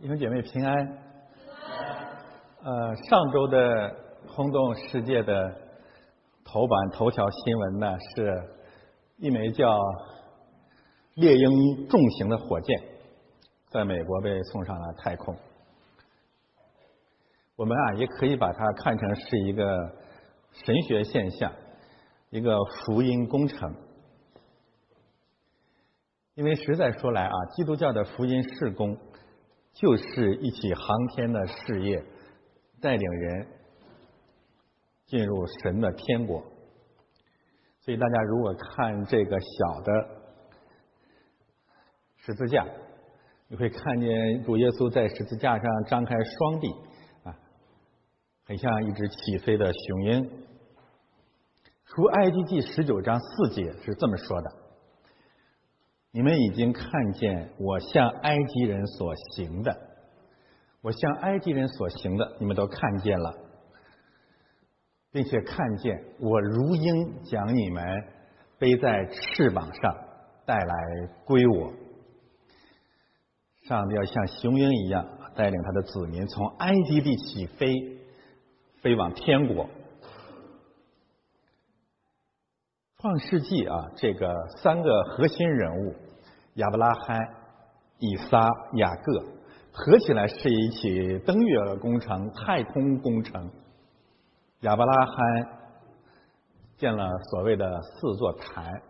弟兄姐妹平安。呃，上周的轰动世界的头版头条新闻呢，是一枚叫猎鹰重型的火箭在美国被送上了太空。我们啊，也可以把它看成是一个神学现象，一个福音工程。因为实在说来啊，基督教的福音事工。就是一起航天的事业，带领人进入神的天国。所以大家如果看这个小的十字架，你会看见主耶稣在十字架上张开双臂，啊，很像一只起飞的雄鹰。出埃及记十九章四节是这么说的。你们已经看见我向埃及人所行的，我向埃及人所行的，你们都看见了，并且看见我如鹰将你们背在翅膀上带来归我。上帝要像雄鹰一样带领他的子民从埃及地起飞，飞往天国。创世纪啊，这个三个核心人物亚伯拉罕、以撒、雅各合起来是一起登月工程、太空工程。亚伯拉罕建了所谓的四座坛，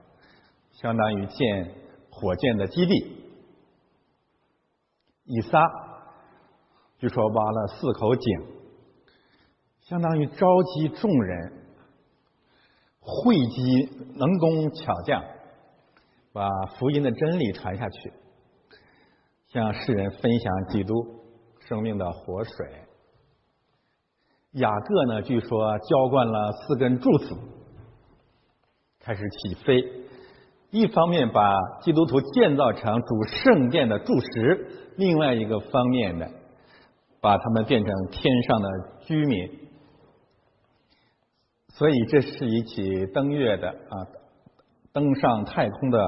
相当于建火箭的基地。以撒据说挖了四口井，相当于召集众人。汇集能工巧匠，把福音的真理传下去，向世人分享基督生命的活水。雅各呢，据说浇灌了四根柱子，开始起飞。一方面把基督徒建造成主圣殿的柱石，另外一个方面呢，把他们变成天上的居民。所以这是一起登月的啊，登上太空的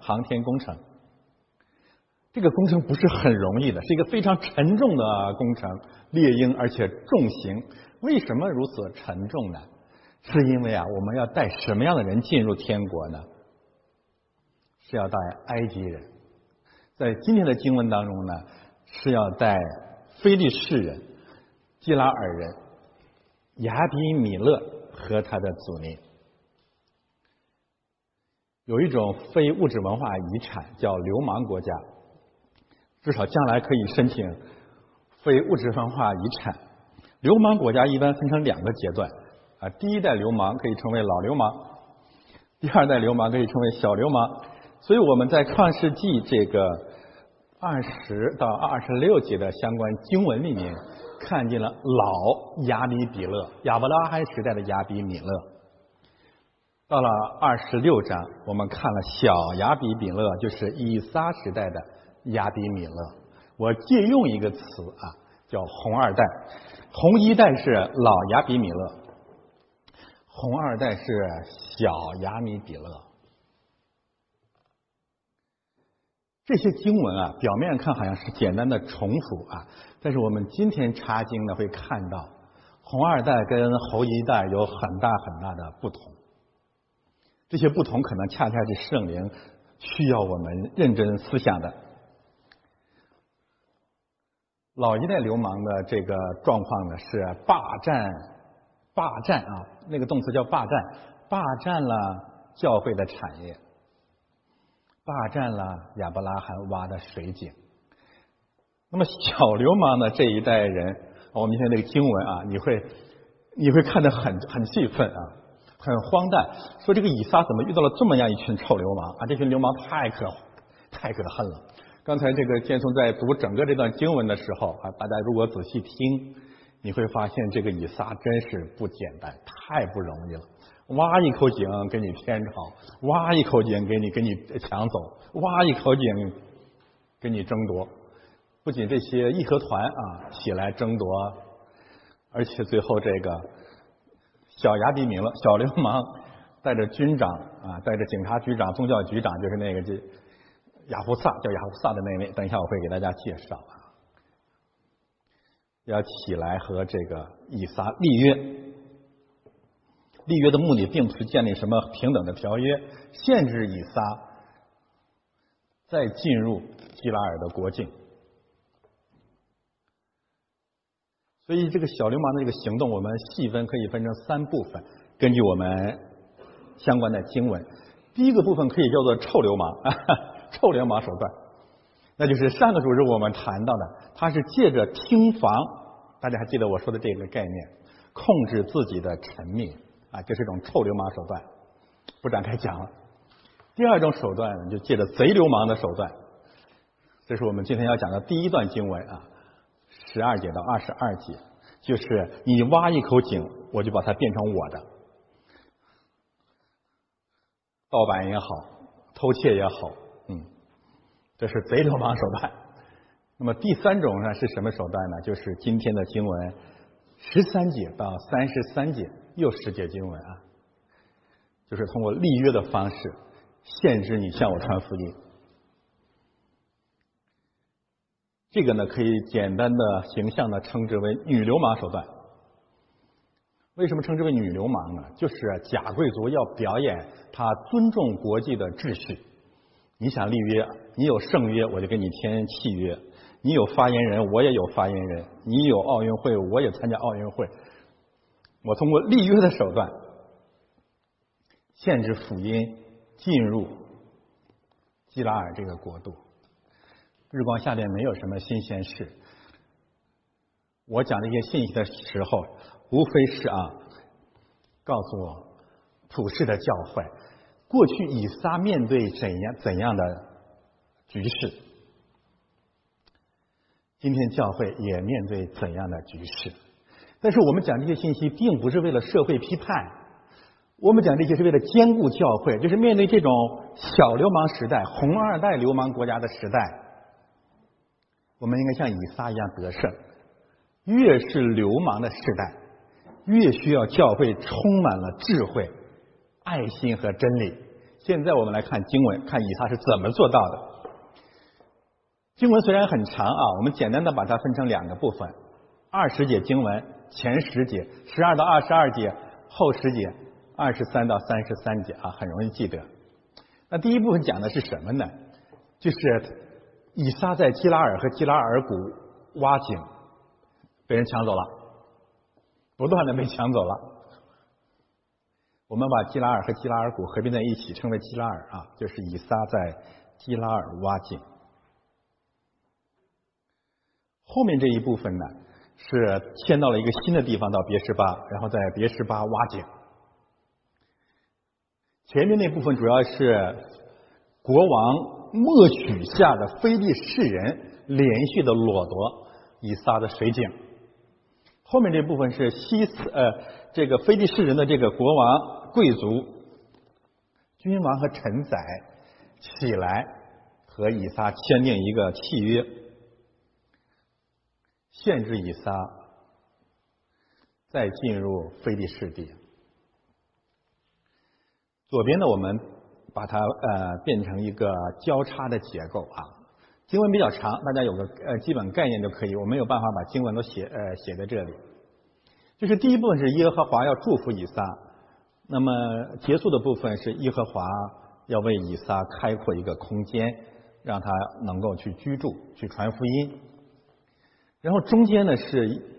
航天工程。这个工程不是很容易的，是一个非常沉重的工程，猎鹰而且重型。为什么如此沉重呢？是因为啊，我们要带什么样的人进入天国呢？是要带埃及人。在今天的经文当中呢，是要带非利士人、基拉尔人、亚比米勒。和他的子民有一种非物质文化遗产叫流氓国家，至少将来可以申请非物质文化遗产。流氓国家一般分成两个阶段啊，第一代流氓可以称为老流氓，第二代流氓可以称为小流氓。所以我们在创世纪这个二十到二十六节的相关经文里面。看见了老亚比比勒，亚伯拉罕时代的亚比米勒。到了二十六章，我们看了小亚比米勒，就是以撒时代的亚比米勒。我借用一个词啊，叫红二代。红一代是老亚比米勒，红二代是小亚米比勒。这些经文啊，表面看好像是简单的重复啊，但是我们今天查经呢，会看到红二代跟侯一代有很大很大的不同。这些不同可能恰恰是圣灵需要我们认真思想的。老一代流氓的这个状况呢，是霸占霸占啊，那个动词叫霸占，霸占了教会的产业。霸占了亚伯拉罕挖的水井。那么小流氓的这一代人，我们现在这个经文啊，你会你会看得很很气愤啊，很荒诞。说这个以撒怎么遇到了这么样一群臭流氓啊？这群流氓太可太可恨了。刚才这个建松在读整个这段经文的时候啊，大家如果仔细听，你会发现这个以撒真是不简单，太不容易了。挖一口井给你天朝，挖一口井给你给你抢走，挖一口井给你争夺。不仅这些义和团啊起来争夺，而且最后这个小亚比米勒小流氓带着军长啊，带着警察局长、宗教局长，就是那个这雅胡萨叫雅胡萨的那位，等一下我会给大家介绍啊。要起来和这个以撒立约。立约的目的并不是建立什么平等的条约，限制以撒再进入基拉尔的国境。所以，这个小流氓的这个行动，我们细分可以分成三部分。根据我们相关的经文，第一个部分可以叫做臭流氓，啊 臭流氓手段，那就是上个主日我们谈到的，他是借着听房，大家还记得我说的这个概念，控制自己的臣民啊，这是一种臭流氓手段，不展开讲了。第二种手段就借着贼流氓的手段，这是我们今天要讲的第一段经文啊。十二节到二十二节，就是你挖一口井，我就把它变成我的。盗版也好，偷窃也好，嗯，这是贼流氓手段。那么第三种呢是什么手段呢？就是今天的经文十三节到三十三节，又十节经文啊，就是通过立约的方式限制你向我传福音。这个呢，可以简单的、形象的称之为女流氓手段。为什么称之为女流氓呢？就是假贵族要表演他尊重国际的秩序。你想立约，你有圣约，我就给你签契约；你有发言人，我也有发言人；你有奥运会，我也参加奥运会。我通过立约的手段，限制福音进入基拉尔这个国度。日光下面没有什么新鲜事。我讲这些信息的时候，无非是啊，告诉我普世的教会，过去以撒面对怎样怎样的局势，今天教会也面对怎样的局势。但是我们讲这些信息，并不是为了社会批判，我们讲这些是为了兼顾教会，就是面对这种小流氓时代、红二代流氓国家的时代。我们应该像以撒一样得胜。越是流氓的时代，越需要教会充满了智慧、爱心和真理。现在我们来看经文，看以撒是怎么做到的。经文虽然很长啊，我们简单的把它分成两个部分：二十节经文前十节，十二到二十二节后十节，二十三到三十三节啊，很容易记得。那第一部分讲的是什么呢？就是。以撒在基拉尔和基拉尔谷挖井，被人抢走了，不断的被抢走了。我们把基拉尔和基拉尔谷合并在一起，称为基拉尔啊，就是以撒在基拉尔挖井。后面这一部分呢，是迁到了一个新的地方，到别什巴，然后在别什巴挖井。前面那部分主要是国王。默许下的非利士人连续的掠夺以撒的水井，后面这部分是西斯呃这个非利士人的这个国王、贵族、君王和臣宰起来和以撒签订一个契约，限制以撒再进入非利士地。左边的我们。把它呃变成一个交叉的结构啊，经文比较长，大家有个呃基本概念就可以。我没有办法把经文都写呃写在这里。就是第一部分是耶和华要祝福以撒，那么结束的部分是耶和华要为以撒开阔一个空间，让他能够去居住、去传福音。然后中间呢是。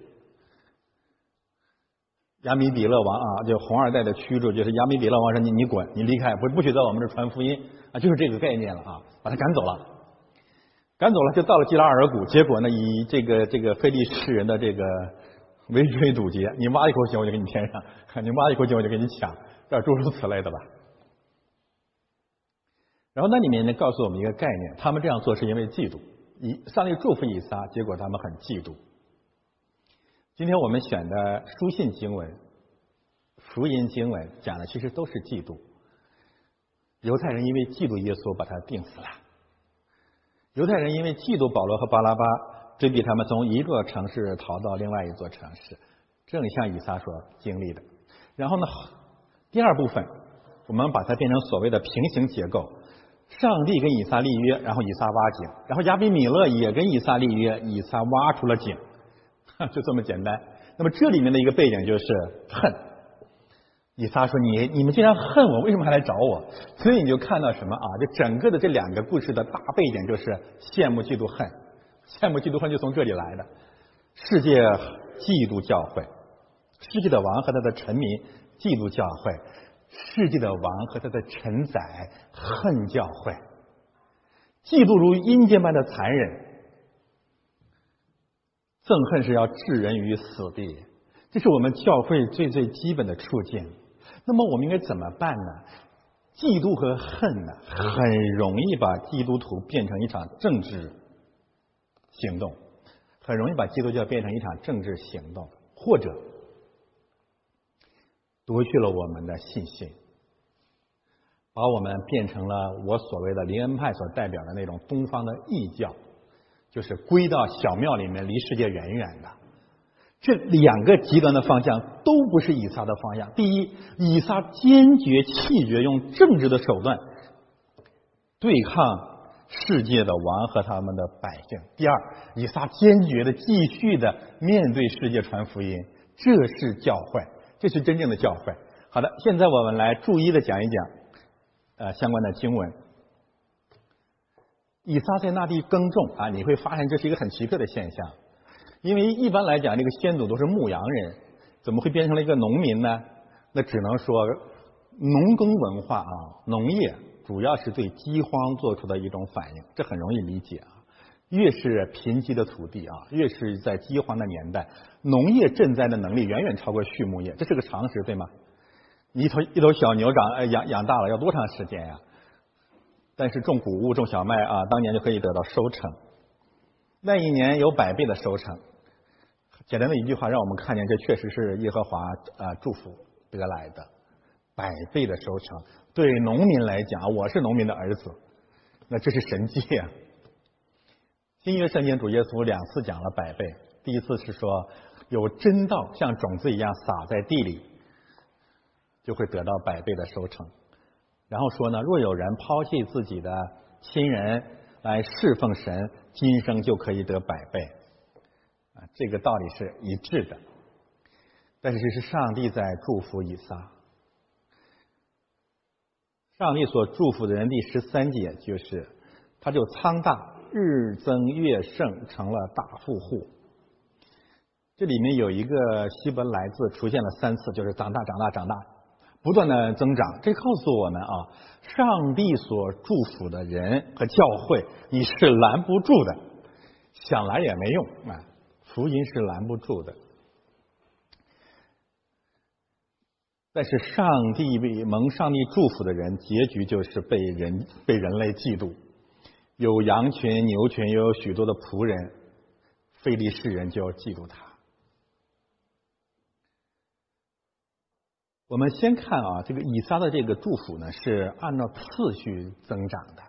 亚米比勒王啊，就红二代的驱逐，就是亚米比勒王说：“你你滚，你离开，不不许在我们这传福音啊！”就是这个概念了啊，把他赶走了，赶走了，就到了基拉尔谷。结果呢，以这个这个非利士人的这个围追堵截，你挖一口井我就给你填上，你挖一口井我就给你抢，这诸如此类的吧。然后那里面呢，告诉我们一个概念：他们这样做是因为嫉妒，以上帝祝福以撒，结果他们很嫉妒。今天我们选的书信经文、福音经文讲的其实都是嫉妒。犹太人因为嫉妒耶稣，把他钉死了；犹太人因为嫉妒保罗和巴拉巴，追逼他们从一座城市逃到另外一座城市，正像以撒所经历的。然后呢，第二部分我们把它变成所谓的平行结构：上帝跟以撒立约，然后以撒挖井；然后亚比米勒也跟以撒立约，以撒挖出了井。就这么简单。那么这里面的一个背景就是恨。以撒说：“你你们既然恨我，为什么还来找我？”所以你就看到什么啊？就整个的这两个故事的大背景就是羡慕、嫉妒、恨。羡慕、嫉妒、恨就从这里来的。世界嫉妒教会，世界的王和他的臣民嫉妒教会，世界的王和他的臣宰恨教会。嫉妒如阴间般的残忍，憎恨是要置人于死地，这是我们教会最最基本的处境。那么我们应该怎么办呢？嫉妒和恨呢，很容易把基督徒变成一场政治行动，很容易把基督教变成一场政治行动，或者夺去了我们的信心。把我们变成了我所谓的灵恩派所代表的那种东方的异教，就是归到小庙里面，离世界远远的。这两个极端的方向都不是以撒的方向。第一，以撒坚决弃绝用政治的手段对抗世界的王和他们的百姓；第二，以撒坚决的继续的面对世界传福音。这是教会，这是真正的教会。好的，现在我们来逐一的讲一讲。呃，相关的经文，以撒在那地耕种啊，你会发现这是一个很奇特的现象，因为一般来讲，这个先祖都是牧羊人，怎么会变成了一个农民呢？那只能说，农耕文化啊，农业主要是对饥荒做出的一种反应，这很容易理解啊。越是贫瘠的土地啊，越是在饥荒的年代，农业赈灾的能力远远超过畜牧业，这是个常识，对吗？一头一头小牛长呃养养大了要多长时间呀？但是种谷物种小麦啊，当年就可以得到收成，那一年有百倍的收成。简单的一句话，让我们看见这确实是耶和华啊祝福得来的百倍的收成。对农民来讲，我是农民的儿子，那这是神迹啊！新约圣经主耶稣两次讲了百倍，第一次是说有真道像种子一样撒在地里。就会得到百倍的收成。然后说呢，若有人抛弃自己的亲人来侍奉神，今生就可以得百倍。啊，这个道理是一致的。但是这是上帝在祝福以撒。上帝所祝福的人，第十三节就是，他就仓大，日增月盛，成了大富户。这里面有一个希伯来字出现了三次，就是长大，长大，长大。不断的增长，这告诉我们啊，上帝所祝福的人和教会，你是拦不住的，想拦也没用啊，福音是拦不住的。但是上帝为蒙上帝祝福的人，结局就是被人被人类嫉妒，有羊群、牛群，又有许多的仆人，非利士人就要嫉妒他。我们先看啊，这个以撒的这个祝福呢，是按照次序增长的。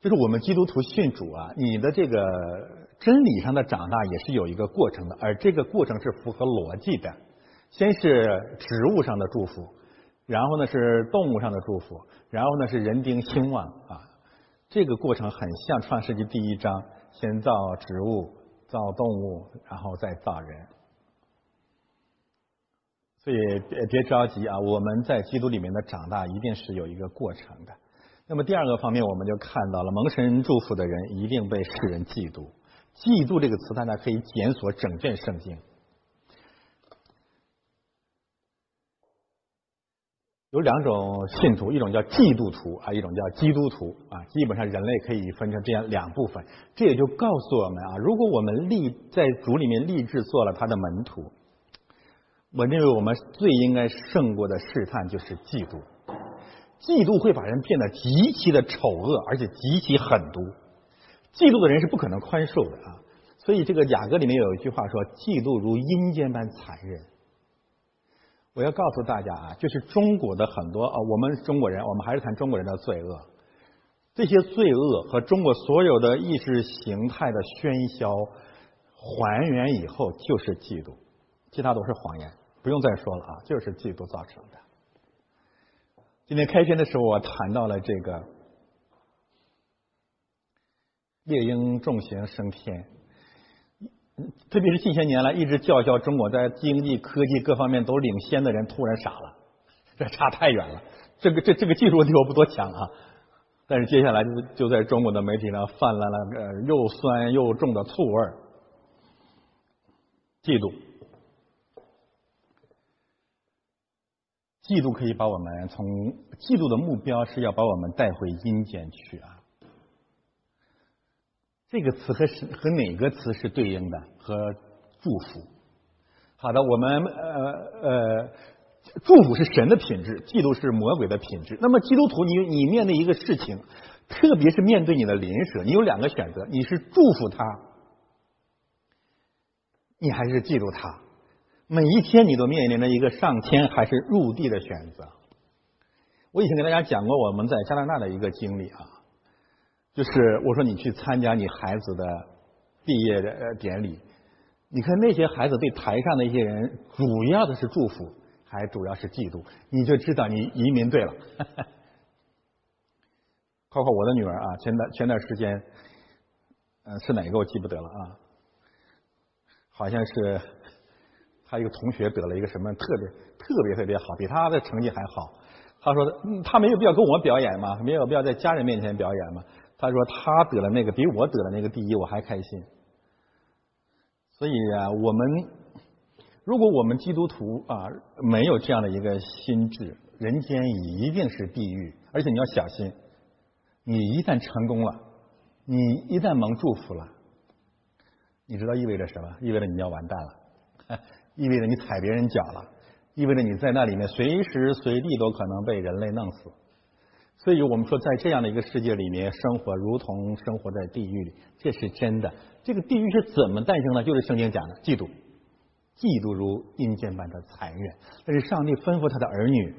就是我们基督徒信主啊，你的这个真理上的长大也是有一个过程的，而这个过程是符合逻辑的。先是植物上的祝福，然后呢是动物上的祝福，然后呢是人丁兴旺啊。这个过程很像创世纪第一章，先造植物，造动物，然后再造人。所以别别着急啊！我们在基督里面的长大一定是有一个过程的。那么第二个方面，我们就看到了蒙神祝福的人一定被世人嫉妒。嫉妒这个词，大家可以检索整卷圣经。有两种信徒，一种叫嫉妒徒啊，一种叫基督徒啊。基本上人类可以分成这样两部分。这也就告诉我们啊，如果我们立在主里面立志做了他的门徒。我认为我们最应该胜过的试探就是嫉妒，嫉妒会把人变得极其的丑恶，而且极其狠毒。嫉妒的人是不可能宽恕的啊！所以这个雅歌里面有一句话说：“嫉妒如阴间般残忍。”我要告诉大家啊，就是中国的很多啊，我们中国人，我们还是谈中国人的罪恶。这些罪恶和中国所有的意识形态的喧嚣还原以后，就是嫉妒，其他都是谎言。不用再说了啊，就是嫉妒造成的。今天开篇的时候，我谈到了这个猎鹰重行升天，特别是近些年来一直叫嚣中国在经济、科技各方面都领先的人，突然傻了，这差太远了。这个这这个技术问题我不多讲啊，但是接下来就就在中国的媒体上泛滥了呃又酸又重的醋味儿，嫉妒，嫉妒可以把我们从嫉妒的目标是要把我们带回阴间去啊。这个词和是和哪个词是对应的？和祝福。好的，我们呃呃，祝福是神的品质，嫉妒是魔鬼的品质。那么基督徒，你你面对一个事情，特别是面对你的邻舍，你有两个选择：你是祝福他，你还是嫉妒他。每一天你都面临着一个上天还是入地的选择。我以前给大家讲过我们在加拿大的一个经历啊。就是我说你去参加你孩子的毕业的典礼，你看那些孩子对台上的一些人，主要的是祝福，还主要是嫉妒，你就知道你移民对了。包括我的女儿啊，前段前段时间，嗯，是哪个我记不得了啊？好像是他一个同学得了一个什么特别特别特别好，比他的成绩还好。他说他没有必要跟我表演嘛，没有必要在家人面前表演嘛。他说他得了那个比我得了那个第一，我还开心。所以啊，我们如果我们基督徒啊没有这样的一个心智，人间一定是地狱。而且你要小心，你一旦成功了，你一旦蒙祝福了，你知道意味着什么？意味着你要完蛋了，意味着你踩别人脚了，意味着你在那里面随时随地都可能被人类弄死。所以我们说，在这样的一个世界里面生活，如同生活在地狱里，这是真的。这个地狱是怎么诞生的？就是圣经讲的嫉妒，嫉妒如阴间般的残忍。但是上帝吩咐他的儿女，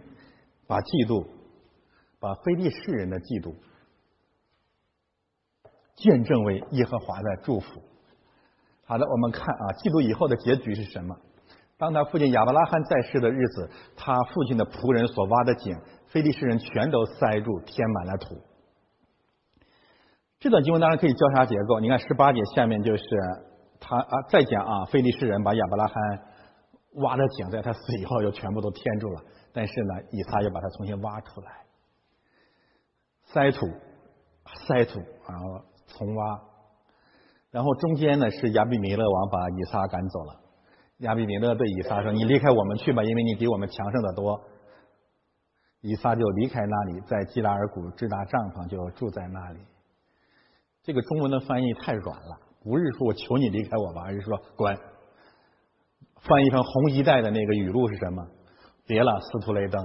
把嫉妒，把非利士人的嫉妒，见证为耶和华的祝福。好的，我们看啊，嫉妒以后的结局是什么？当他父亲亚伯拉罕在世的日子，他父亲的仆人所挖的井。非利士人全都塞住，填满了土。这段经文当然可以交叉结构。你看十八节下面就是他啊，再讲啊，非利士人把亚伯拉罕挖的井，在他死以后又全部都填住了。但是呢，以撒又把它重新挖出来，塞土，塞土，然后重挖。然后中间呢是亚比米勒王把以撒赶走了。亚比米勒对以撒说：“你离开我们去吧，因为你比我们强盛的多。”以撒就离开那里，在基拉尔谷支搭帐篷，就住在那里。这个中文的翻译太软了，不是说我求你离开我吧，而是说滚。翻译成红一代的那个语录是什么？别了，斯图雷登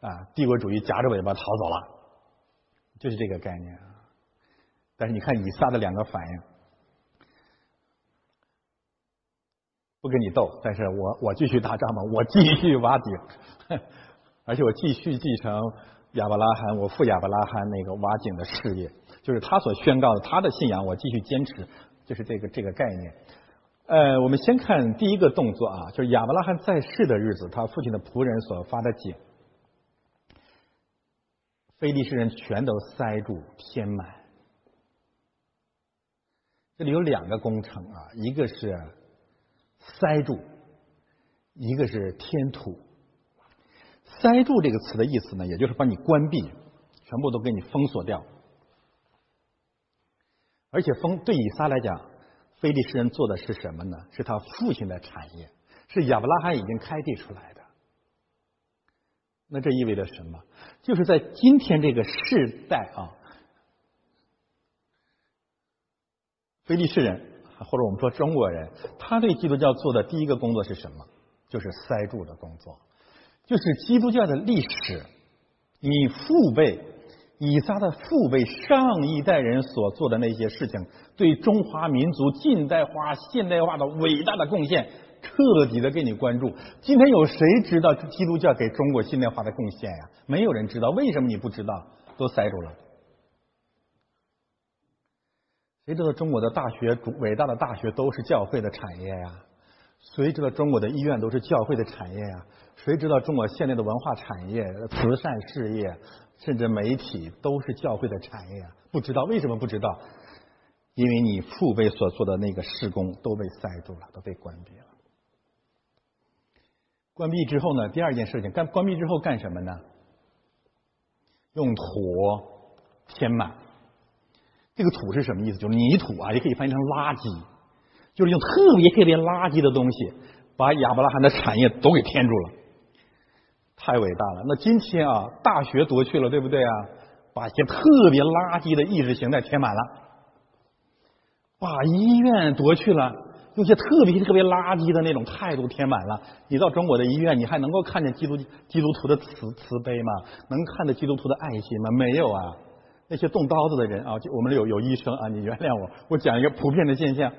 啊！帝国主义夹着尾巴逃走了，就是这个概念啊。但是你看以撒的两个反应，不跟你斗，但是我我继续搭帐篷，我继续挖井。而且我继续继承亚伯拉罕，我父亚伯拉罕那个挖井的事业，就是他所宣告的他的信仰，我继续坚持，就是这个这个概念。呃，我们先看第一个动作啊，就是亚伯拉罕在世的日子，他父亲的仆人所发的井，非利士人全都塞住填满。这里有两个工程啊，一个是塞住，一个是填土。塞住这个词的意思呢，也就是把你关闭，全部都给你封锁掉。而且封对以撒来讲，非利士人做的是什么呢？是他父亲的产业，是亚伯拉罕已经开辟出来的。那这意味着什么？就是在今天这个世代啊，非利士人或者我们说中国人，他对基督教做的第一个工作是什么？就是塞住的工作。就是基督教的历史，你父辈以撒的父辈上一代人所做的那些事情，对中华民族近代化、现代化的伟大的贡献，彻底的给你关注。今天有谁知道基督教给中国现代化的贡献呀？没有人知道。为什么你不知道？都塞住了。谁知道中国的大学，伟大的大学都是教会的产业呀？谁知道中国的医院都是教会的产业呀？谁知道中国现在的文化产业、慈善事业，甚至媒体都是教会的产业啊？不知道为什么不知道？因为你父辈所做的那个施工都被塞住了，都被关闭了。关闭之后呢，第二件事情干关闭之后干什么呢？用土填满。这个土是什么意思？就是泥土啊，也可以翻译成垃圾，就是用特别特别垃圾的东西，把亚伯拉罕的产业都给填住了。太伟大了！那今天啊，大学夺去了，对不对啊？把一些特别垃圾的意识形态填满了，把医院夺去了，用些特别特别垃圾的那种态度填满了。你到中国的医院，你还能够看见基督基督徒的慈慈悲吗？能看到基督徒的爱心吗？没有啊！那些动刀子的人啊，就我们有有医生啊，你原谅我，我讲一个普遍的现象，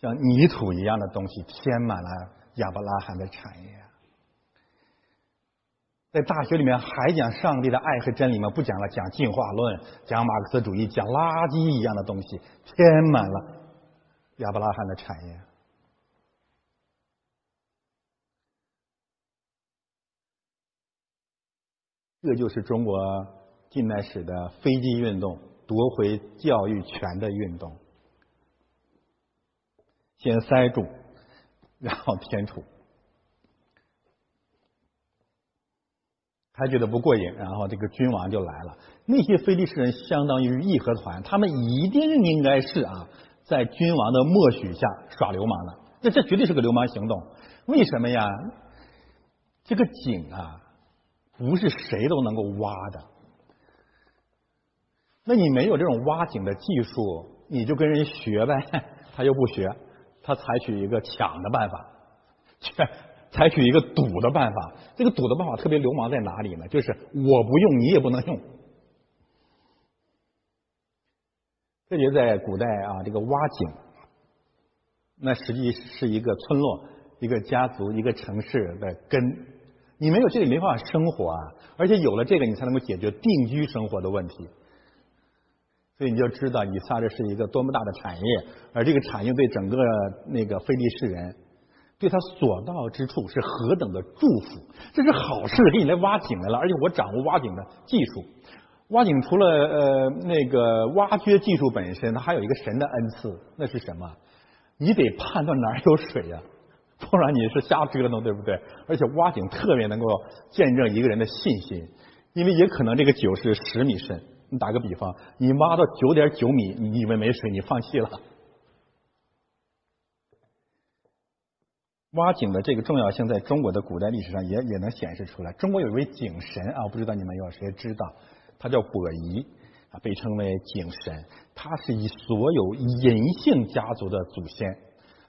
像泥土一样的东西填满了亚伯拉罕的产业。在大学里面还讲上帝的爱和真理吗？不讲了，讲进化论，讲马克思主义，讲垃圾一样的东西，填满了亚伯拉罕的产业。这就是中国近代史的飞机运动，夺回教育权的运动。先塞住，然后 填土。还觉得不过瘾，然后这个君王就来了。那些非利士人相当于义和团，他们一定应该是啊，在君王的默许下耍流氓的。那这绝对是个流氓行动。为什么呀？这个井啊，不是谁都能够挖的。那你没有这种挖井的技术，你就跟人学呗。他又不学，他采取一个抢的办法，去。采取一个堵的办法，这个堵的办法特别流氓在哪里呢？就是我不用，你也不能用。这就在古代啊，这个挖井，那实际是一个村落、一个家族、一个城市的根。你没有这个没办法生活啊，而且有了这个，你才能够解决定居生活的问题。所以你就知道以撒这是一个多么大的产业，而这个产业对整个那个非利士人。对他所到之处是何等的祝福，这是好事，给你来挖井来了，而且我掌握挖井的技术。挖井除了呃那个挖掘技术本身，它还有一个神的恩赐，那是什么？你得判断哪有水呀，不然你是瞎折腾，对不对？而且挖井特别能够见证一个人的信心，因为也可能这个酒是十米深。你打个比方，你挖到九点九米，你以为没水，你放弃了。挖井的这个重要性，在中国的古代历史上也也能显示出来。中国有一位井神啊，我不知道你们有谁知道？他叫伯夷啊，被称为井神。他是以所有嬴姓家族的祖先，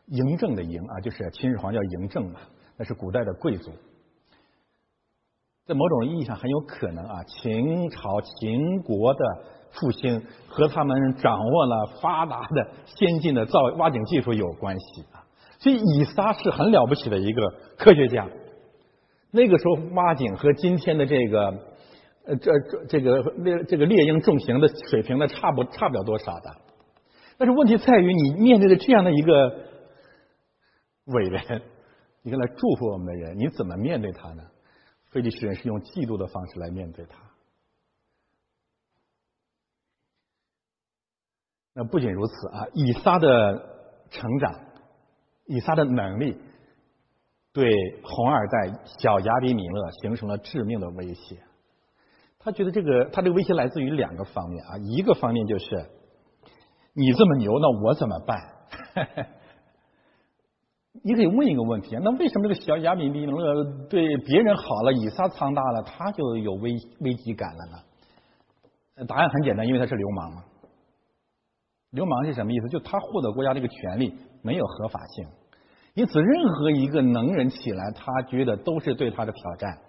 嬴政的嬴啊，就是秦始皇叫嬴政嘛，那是古代的贵族。在某种意义上，很有可能啊，秦朝秦国的复兴和他们掌握了发达的先进的造挖井技术有关系啊。所以以撒是很了不起的一个科学家。那个时候挖井和今天的这个呃这这这个猎这个猎鹰重型的水平呢差不差不了多少的。但是问题在于你面对的这样的一个伟人，一个来祝福我们的人，你怎么面对他呢？菲利士人是用嫉妒的方式来面对他。那不仅如此啊，以撒的成长。以撒的能力对红二代小亚比米勒形成了致命的威胁。他觉得这个他这个威胁来自于两个方面啊，一个方面就是你这么牛，那我怎么办？你可以问一个问题啊，那为什么这个小亚比米勒对别人好了，以撒苍大了，他就有危危机感了呢？答案很简单，因为他是流氓嘛。流氓是什么意思？就他获得国家这个权利没有合法性。因此，任何一个能人起来，他觉得都是对他的挑战，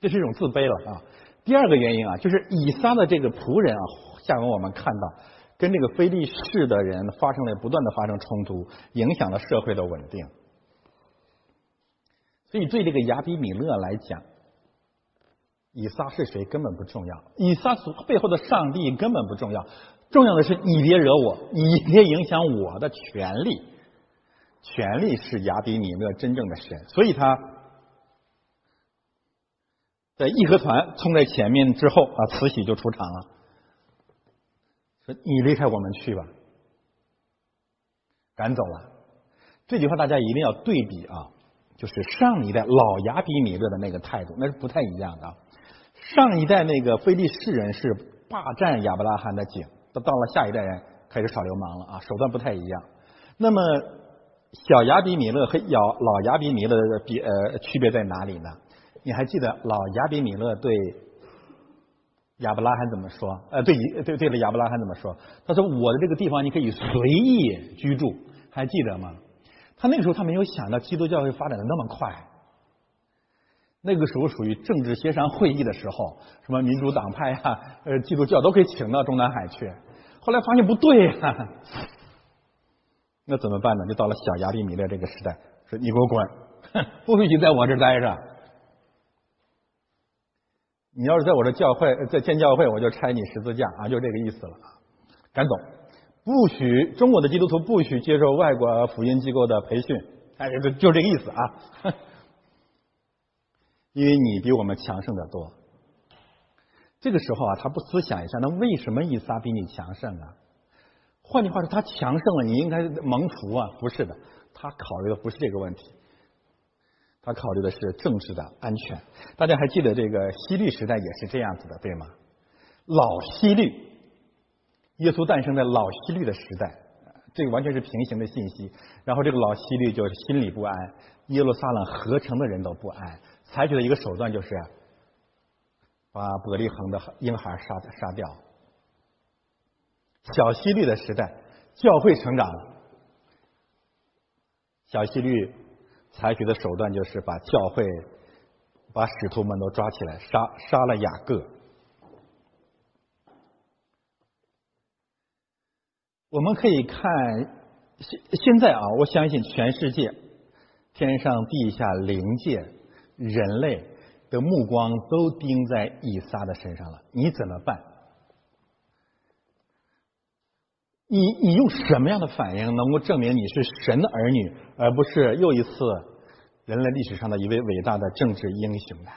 这是一种自卑了啊。第二个原因啊，就是以撒的这个仆人啊，下文我们看到跟这个非利士的人发生了不断的发生冲突，影响了社会的稳定。所以，对这个亚比米勒来讲，以撒是谁根本不重要，以撒所背后的上帝根本不重要，重要的是你别惹我，你别影响我的权利。权力是亚比米勒真正的神，所以他在义和团冲在前面之后啊，慈禧就出场了，说你离开我们去吧，赶走了。这句话大家一定要对比啊，就是上一代老亚比米勒的那个态度，那是不太一样的。上一代那个非利士人是霸占亚伯拉罕的井，到到了下一代人开始耍流氓了啊，手段不太一样。那么小亚比米勒和老老亚比米勒的比呃区别在哪里呢？你还记得老亚比米勒对亚伯拉罕怎么说？呃，对对对了，亚伯拉罕怎么说？他说：“我的这个地方你可以随意居住。”还记得吗？他那个时候他没有想到基督教会发展的那么快。那个时候属于政治协商会议的时候，什么民主党派呀、呃基督教都可以请到中南海去。后来发现不对呀，那怎么办呢？就到了小亚比米勒这个时代，说你给我滚，不许在我这待着。你要是在我这教会，在建教会，我就拆你十字架啊，就这个意思了。赶走，不许中国的基督徒不许接受外国福音机构的培训，哎，就就这个意思啊。因为你比我们强盛的多。这个时候啊，他不思想一下，那为什么以撒比你强盛啊？换句话说，他强盛了，你应该蒙福啊？不是的，他考虑的不是这个问题，他考虑的是政治的安全。大家还记得这个西律时代也是这样子的，对吗？老西律，耶稣诞生在老西律的时代，这个完全是平行的信息。然后这个老西律就是心里不安，耶路撒冷合成的人都不安。采取的一个手段就是把伯利恒的婴孩杀杀掉。小西律的时代，教会成长了。小西律采取的手段就是把教会、把使徒们都抓起来杀杀了雅各。我们可以看现现在啊，我相信全世界天上地下灵界。人类的目光都盯在以撒的身上了，你怎么办？你你用什么样的反应能够证明你是神的儿女，而不是又一次人类历史上的一位伟大的政治英雄呢？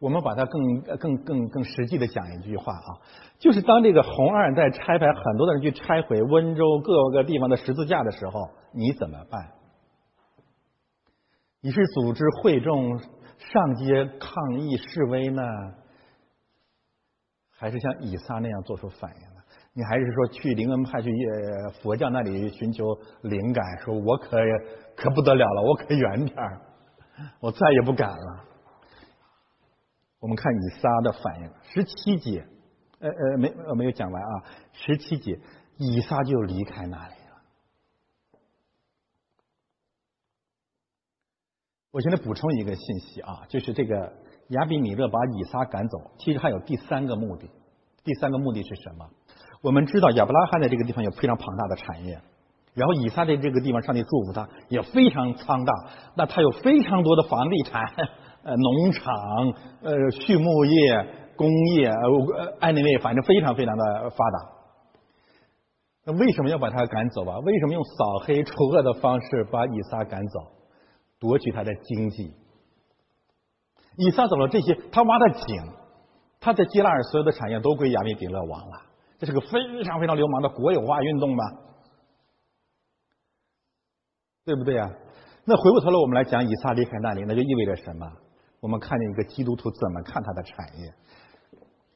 我们把它更更更更实际的讲一句话啊，就是当这个红二代拆牌很多的人去拆毁温州各个地方的十字架的时候，你怎么办？你是组织会众？上街抗议示威呢，还是像以撒那样做出反应呢？你还是说去灵恩派去佛教那里寻求灵感？说我可可不得了了，我可远点儿，我再也不敢了。我们看以撒的反应，十七节，呃呃，没没有讲完啊，十七节，以撒就离开那里。我现在补充一个信息啊，就是这个亚比米勒把以撒赶走，其实还有第三个目的。第三个目的是什么？我们知道亚伯拉罕在这个地方有非常庞大的产业，然后以撒在这个地方，上帝祝福他也非常庞大。那他有非常多的房地产、呃农场、呃畜牧业、工业，呃安内卫反正非常非常的发达。那为什么要把他赶走啊？为什么用扫黑除恶的方式把以撒赶走？夺取他的经济，以撒走了这些，他挖的井，他在基拉尔所有的产业都归亚米比勒王了，这是个非常非常流氓的国有化运动吧？对不对啊？那回过头来我们来讲以撒离开那里，那就意味着什么？我们看见一个基督徒怎么看他的产业，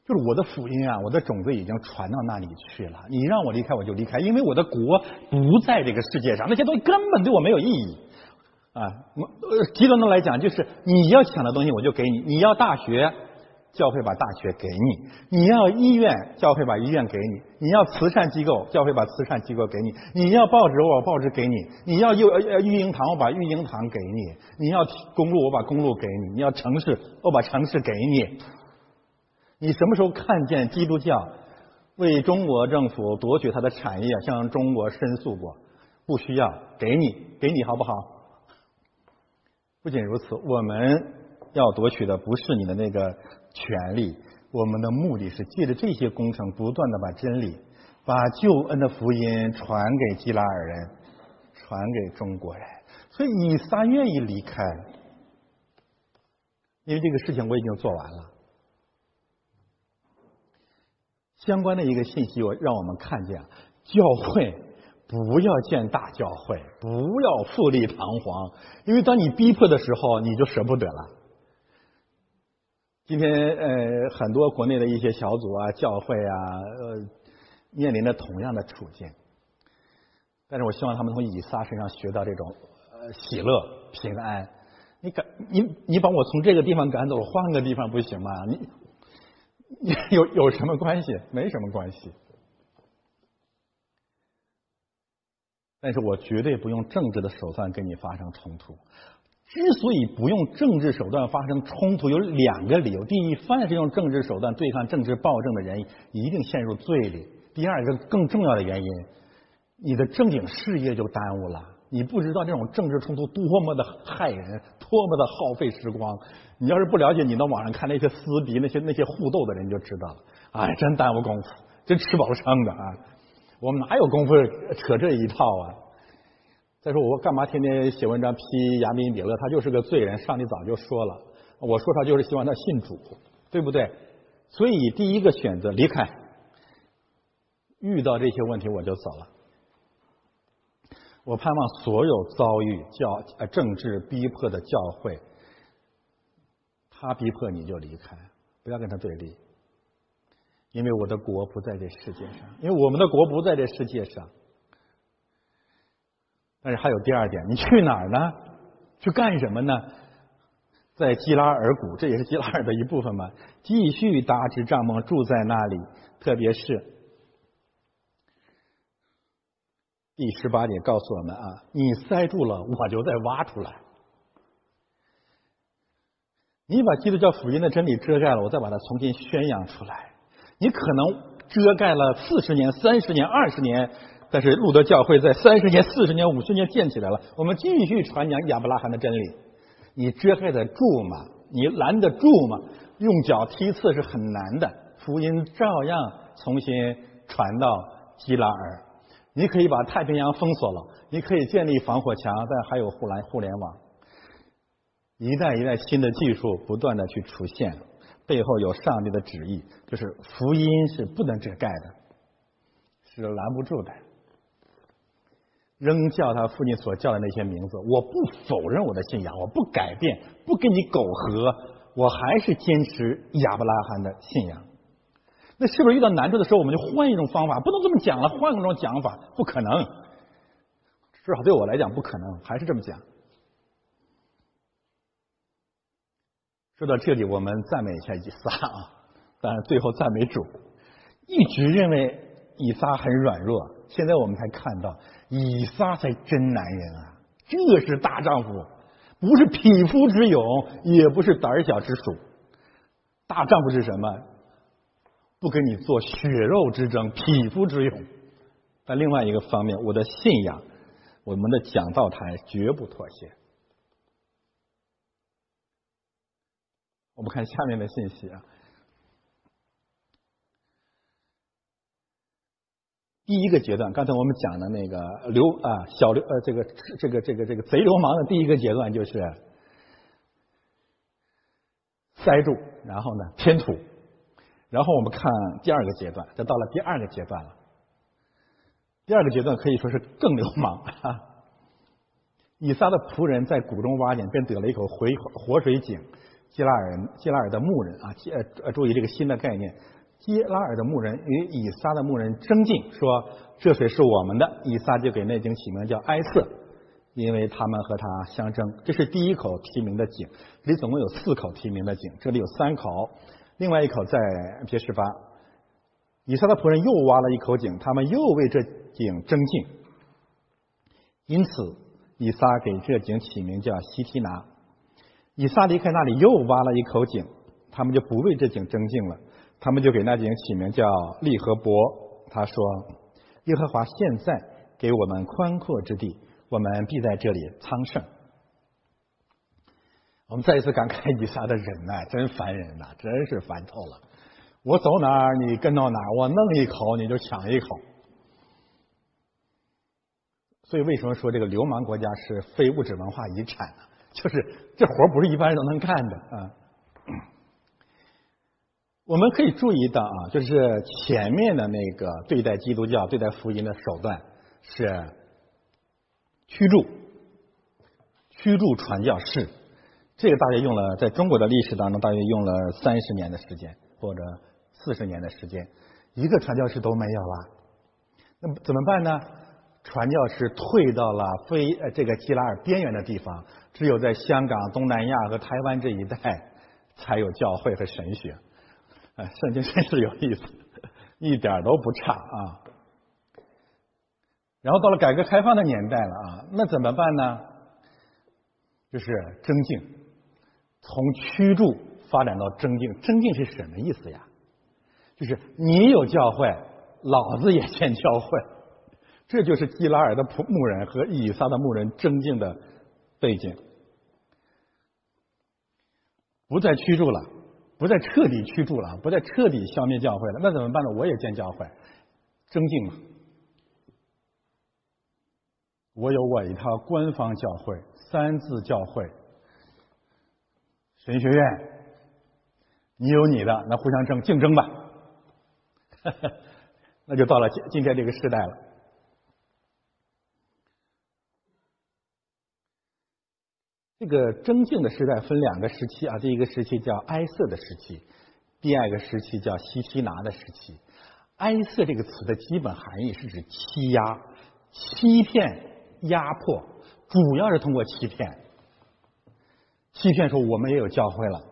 就是我的福音啊，我的种子已经传到那里去了，你让我离开我就离开，因为我的国不在这个世界上，那些东西根本对我没有意义。啊，呃，极端的来讲，就是你要抢的东西我就给你，你要大学，教会把大学给你；你要医院，教会把医院给你；你要慈善机构，教会把慈善机构给你；你要报纸，我把报纸给你；你要幼呃育婴堂，我把育婴堂给你；你要公路，我把公路给你；你要城市，我把城市给你。你什么时候看见基督教为中国政府夺取他的产业，向中国申诉过？不需要，给你，给你好不好？不仅如此，我们要夺取的不是你的那个权利，我们的目的是借着这些工程，不断的把真理、把救恩的福音传给基拉尔人，传给中国人。所以以撒愿意离开，因为这个事情我已经做完了。相关的一个信息，我让我们看见，教会不要建大教会，不要富丽堂皇，因为当你逼迫的时候，你就舍不得了。今天呃，很多国内的一些小组啊、教会啊，呃，面临着同样的处境。但是我希望他们从以撒身上学到这种呃喜乐、平安。你赶你你把我从这个地方赶走，换个地方不行吗？你有有什么关系？没什么关系。但是我绝对不用政治的手段跟你发生冲突。之所以不用政治手段发生冲突，有两个理由：第一，凡是用政治手段对抗政治暴政的人，一定陷入罪里；第二个更重要的原因，你的正经事业就耽误了。你不知道这种政治冲突多么的害人，多么的耗费时光。你要是不了解，你到网上看那些撕逼、那些那些互斗的人，就知道了。哎，真耽误功夫，真吃饱了撑的啊！我们哪有功夫扯这一套啊？再说我干嘛天天写文章批亚宾比勒？他就是个罪人，上帝早就说了。我说他就是希望他信主，对不对？所以第一个选择离开。遇到这些问题我就走了。我盼望所有遭遇教呃政治逼迫的教会，他逼迫你就离开，不要跟他对立，因为我的国不在这世界上，因为我们的国不在这世界上。但是还有第二点，你去哪儿呢？去干什么呢？在基拉尔谷，这也是基拉尔的一部分嘛。继续搭支帐篷住在那里，特别是。第十八节告诉我们啊，你塞住了，我就再挖出来。你把基督教福音的真理遮盖了，我再把它重新宣扬出来。你可能遮盖了四十年、三十年、二十年，但是路德教会在三十年、四十年、五十年建起来了。我们继续传讲亚伯拉罕的真理。你遮盖得住吗？你拦得住吗？用脚踢刺是很难的，福音照样重新传到基拉尔。你可以把太平洋封锁了，你可以建立防火墙，但还有互联互联网，一代一代新的技术不断的去出现，背后有上帝的旨意，就是福音是不能遮盖的，是拦不住的。仍叫他父亲所叫的那些名字，我不否认我的信仰，我不改变，不跟你苟合，我还是坚持亚伯拉罕的信仰。那是不是遇到难处的时候，我们就换一种方法？不能这么讲了，换一种讲法，不可能。至少对我来讲，不可能，还是这么讲。说到这里，我们赞美一下以撒啊，当然最后赞美主。一直认为以撒很软弱，现在我们才看到以撒才真男人啊！这是大丈夫，不是匹夫之勇，也不是胆小之属。大丈夫是什么？不跟你做血肉之争、匹夫之勇。但另外一个方面，我的信仰，我们的讲道台绝不妥协。我们看下面的信息啊。第一个阶段，刚才我们讲的那个流啊小流呃这个这个这个这个贼流氓的第一个阶段就是塞住，然后呢填土。然后我们看第二个阶段，这到了第二个阶段了。第二个阶段可以说是更流氓。啊以撒的仆人在谷中挖井，便得了一口回活水井。基拉尔基拉尔的牧人啊，呃注意这个新的概念。基拉尔的牧人与以撒的牧人争竞，说这水是我们的。以撒就给那井起名叫埃瑟，因为他们和他相争。这是第一口提名的井，这里总共有四口提名的井，这里有三口。另外一口在别十八，以撒的仆人又挖了一口井，他们又为这井争竞。因此，以撒给这井起名叫西提拿。以撒离开那里又挖了一口井，他们就不为这井争竞了，他们就给那井起名叫利和伯。他说：“耶和华现在给我们宽阔之地，我们必在这里昌盛。”我们再一次感慨以撒的忍耐，真烦人呐，真是烦透了。我走哪儿你跟到哪儿，我弄一口你就抢一口。所以为什么说这个流氓国家是非物质文化遗产呢？就是这活不是一般人都能干的啊。我们可以注意到啊，就是前面的那个对待基督教、对待福音的手段是驱逐、驱逐传教士，这个大约用了在中国的历史当中大约用了三十年的时间或者四十年的时间，一个传教士都没有了。那么怎么办呢？传教士退到了非呃这个基拉尔边缘的地方，只有在香港、东南亚和台湾这一带才有教会和神学。哎，圣经真是有意思，一点都不差啊。然后到了改革开放的年代了啊，那怎么办呢？就是增进，从驱逐发展到增进。增进是什么意思呀？就是你有教会，老子也建教会。这就是基拉尔的仆牧人和以撒的牧人增进的背景，不再驱逐了。不再彻底驱逐了，不再彻底消灭教会了，那怎么办呢？我也建教会，增进嘛。我有我一套官方教会，三字教会，神学院，你有你的，那互相争竞争吧。那就到了今今天这个时代了。这个征敬的时代分两个时期啊，第一个时期叫埃瑟的时期，第二个时期叫西西拿的时期。埃瑟这个词的基本含义是指欺压、欺骗、压迫，主要是通过欺骗。欺骗说我们也有教会了，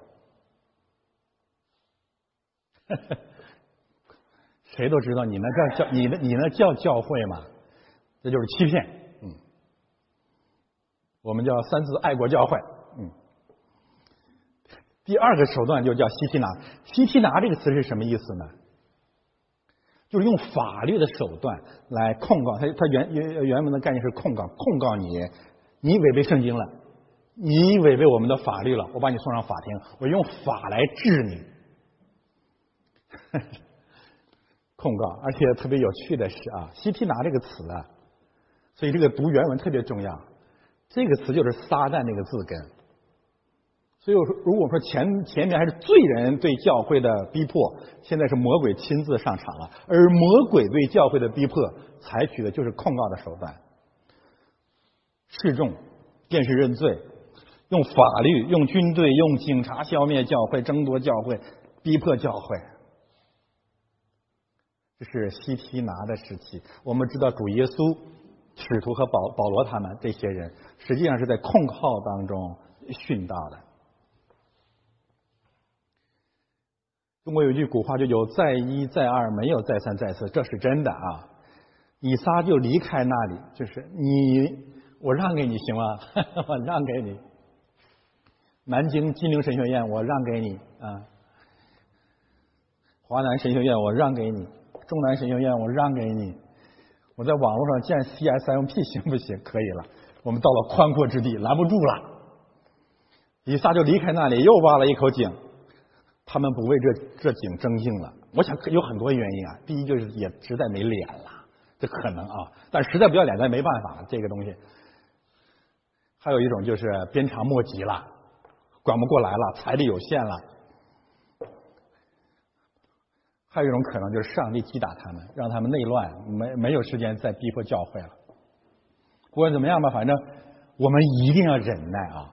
谁都知道你那叫教，你那你那叫教会吗？这就是欺骗。我们叫三字爱国教会，嗯。第二个手段就叫西提拿，西提拿这个词是什么意思呢？就是用法律的手段来控告他，他原原原文的概念是控告，控告你，你违背圣经了，你违背我们的法律了，我把你送上法庭，我用法来治你。控告，而且特别有趣的是啊，西提拿这个词啊，所以这个读原文特别重要。这个词就是撒旦那个字根，所以我说，如果说前前面还是罪人对教会的逼迫，现在是魔鬼亲自上场了，而魔鬼对教会的逼迫，采取的就是控告的手段，示众、电视认罪，用法律、用军队、用警察消灭教会、争夺教会、逼迫教会，这是西提拿的时期。我们知道主耶稣。使徒和保保罗他们这些人，实际上是在控号当中殉道的。中国有句古话，就有再一再二，没有再三再四，这是真的啊！以撒就离开那里，就是你，我让给你行吗？我让给你。南京金陵神学院，我让给你啊。华南神学院，我让给你。中南神学院，我让给你。我在网络上建 CSMP 行不行？可以了。我们到了宽阔之地，拦不住了。以撒就离开那里，又挖了一口井。他们不为这这井争竞了。我想有很多原因啊。第一就是也实在没脸了，这可能啊。但实在不要脸，咱没办法，这个东西。还有一种就是鞭长莫及了，管不过来了，财力有限了。还有一种可能就是上帝击打他们，让他们内乱，没没有时间再逼迫教会了。不管怎么样吧，反正我们一定要忍耐啊！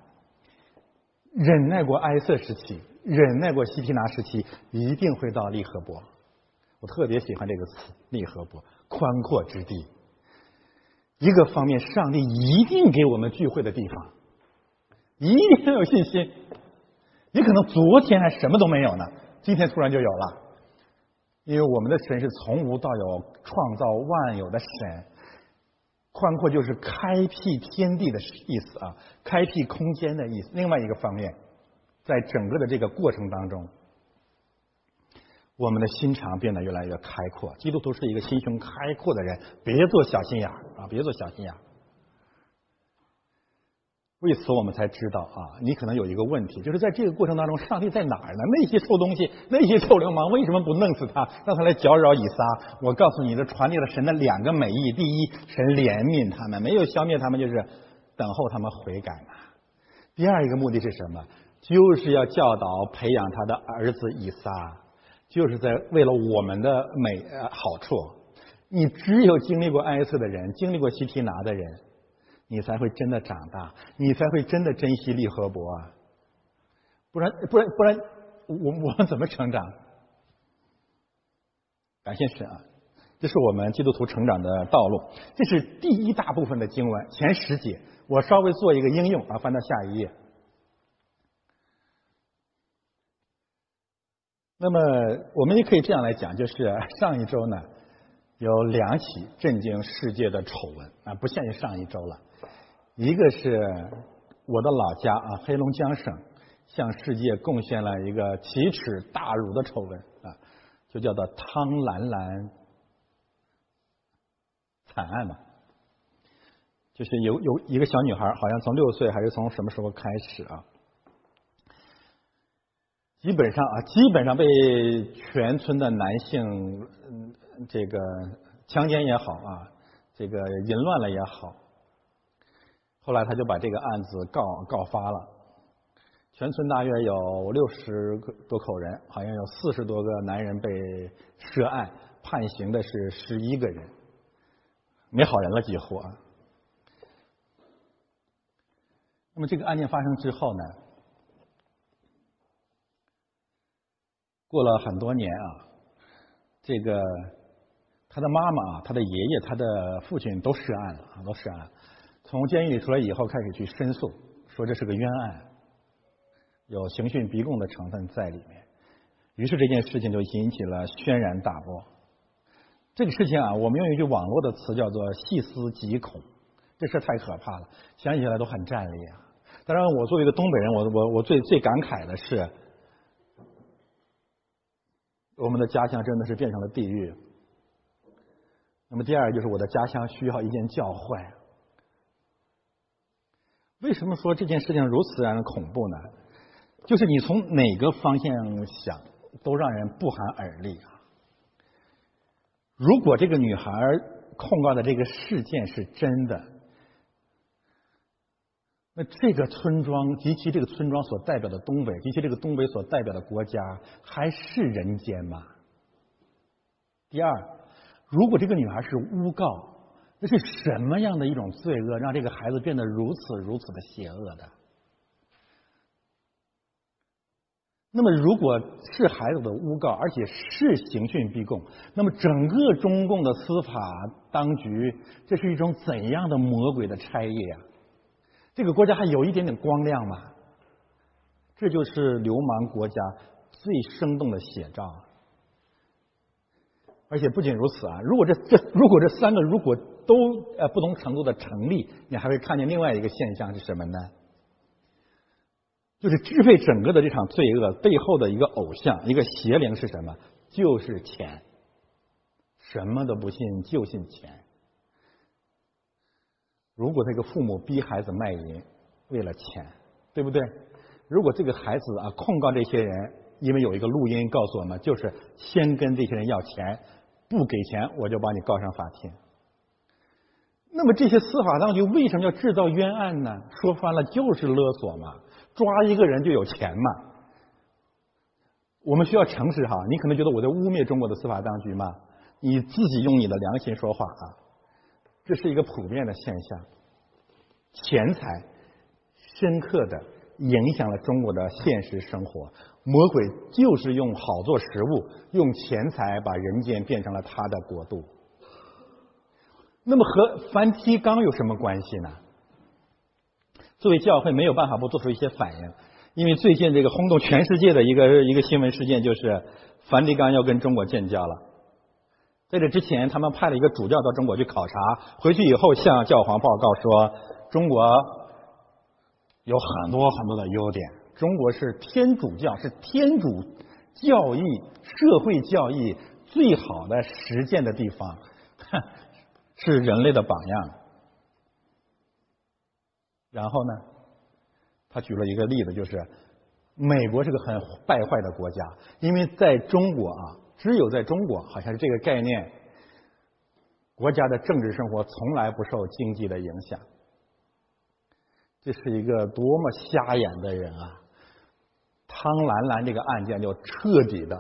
忍耐过埃塞时期，忍耐过西提拿时期，一定会到利和伯。我特别喜欢这个词“利和伯”，宽阔之地。一个方面，上帝一定给我们聚会的地方，一定要有信心。你可能昨天还什么都没有呢，今天突然就有了。因为我们的神是从无到有创造万有的神，宽阔就是开辟天地的意思啊，开辟空间的意思。另外一个方面，在整个的这个过程当中，我们的心肠变得越来越开阔。基督徒是一个心胸开阔的人，别做小心眼啊，别做小心眼。为此，我们才知道啊，你可能有一个问题，就是在这个过程当中，上帝在哪儿呢？那些臭东西，那些臭流氓，为什么不弄死他，让他来搅扰以撒？我告诉你的，传递了神的两个美意：第一，神怜悯他们，没有消灭他们，就是等候他们悔改嘛；第二一个目的是什么？就是要教导、培养他的儿子以撒，就是在为了我们的美呃好处。你只有经历过爱色的人，经历过西提拿的人，你才会真的长大，你才会真的珍惜利和伯啊！不然不然不然，我我们怎么成长？感谢神啊！这是我们基督徒成长的道路。这是第一大部分的经文，前十节。我稍微做一个应用啊，翻到下一页。那么我们也可以这样来讲，就是上一周呢。有两起震惊世界的丑闻啊，不限于上一周了。一个是我的老家啊，黑龙江省向世界贡献了一个奇耻大辱的丑闻啊，就叫做汤兰兰惨案嘛。就是有有一个小女孩，好像从六岁还是从什么时候开始啊，基本上啊，基本上被全村的男性嗯。这个强奸也好啊，这个淫乱了也好，后来他就把这个案子告告发了。全村大约有六十多口人，好像有四十多个男人被涉案，判刑的是十一个人，没好人了几乎啊。那么这个案件发生之后呢，过了很多年啊，这个。他的妈妈，他的爷爷，他的父亲都涉案了，都涉案了。从监狱里出来以后，开始去申诉，说这是个冤案，有刑讯逼供的成分在里面。于是这件事情就引起了轩然大波。这个事情啊，我们用一句网络的词叫做“细思极恐”，这事太可怕了，想起来都很战栗啊。当然，我作为一个东北人，我我我最最感慨的是，我们的家乡真的是变成了地狱。那么第二就是我的家乡需要一件教会。为什么说这件事情如此让人恐怖呢？就是你从哪个方向想，都让人不寒而栗啊！如果这个女孩控告的这个事件是真的，那这个村庄及其这个村庄所代表的东北及其这个东北所代表的国家，还是人间吗？第二。如果这个女孩是诬告，那是什么样的一种罪恶，让这个孩子变得如此如此的邪恶的？那么，如果是孩子的诬告，而且是刑讯逼供，那么整个中共的司法当局，这是一种怎样的魔鬼的差役呀？这个国家还有一点点光亮吗？这就是流氓国家最生动的写照。而且不仅如此啊，如果这这如果这三个如果都呃不同程度的成立，你还会看见另外一个现象是什么呢？就是支配整个的这场罪恶背后的一个偶像，一个邪灵是什么？就是钱，什么都不信，就信钱。如果这个父母逼孩子卖淫，为了钱，对不对？如果这个孩子啊控告这些人，因为有一个录音告诉我们，就是先跟这些人要钱。不给钱，我就把你告上法庭。那么这些司法当局为什么要制造冤案呢？说穿了就是勒索嘛，抓一个人就有钱嘛。我们需要诚实哈，你可能觉得我在污蔑中国的司法当局嘛，你自己用你的良心说话啊。这是一个普遍的现象，钱财深刻的影响了中国的现实生活。魔鬼就是用好做食物，用钱财把人间变成了他的国度。那么和梵蒂冈有什么关系呢？作为教会没有办法不做出一些反应，因为最近这个轰动全世界的一个一个新闻事件就是梵蒂冈要跟中国建交了。在这之前，他们派了一个主教到中国去考察，回去以后向教皇报告说，中国有很多很多的优点。中国是天主教，是天主教义、社会教义最好的实践的地方，是人类的榜样。然后呢，他举了一个例子，就是美国是个很败坏的国家，因为在中国啊，只有在中国，好像是这个概念，国家的政治生活从来不受经济的影响。这是一个多么瞎眼的人啊！汤兰兰这个案件就彻底的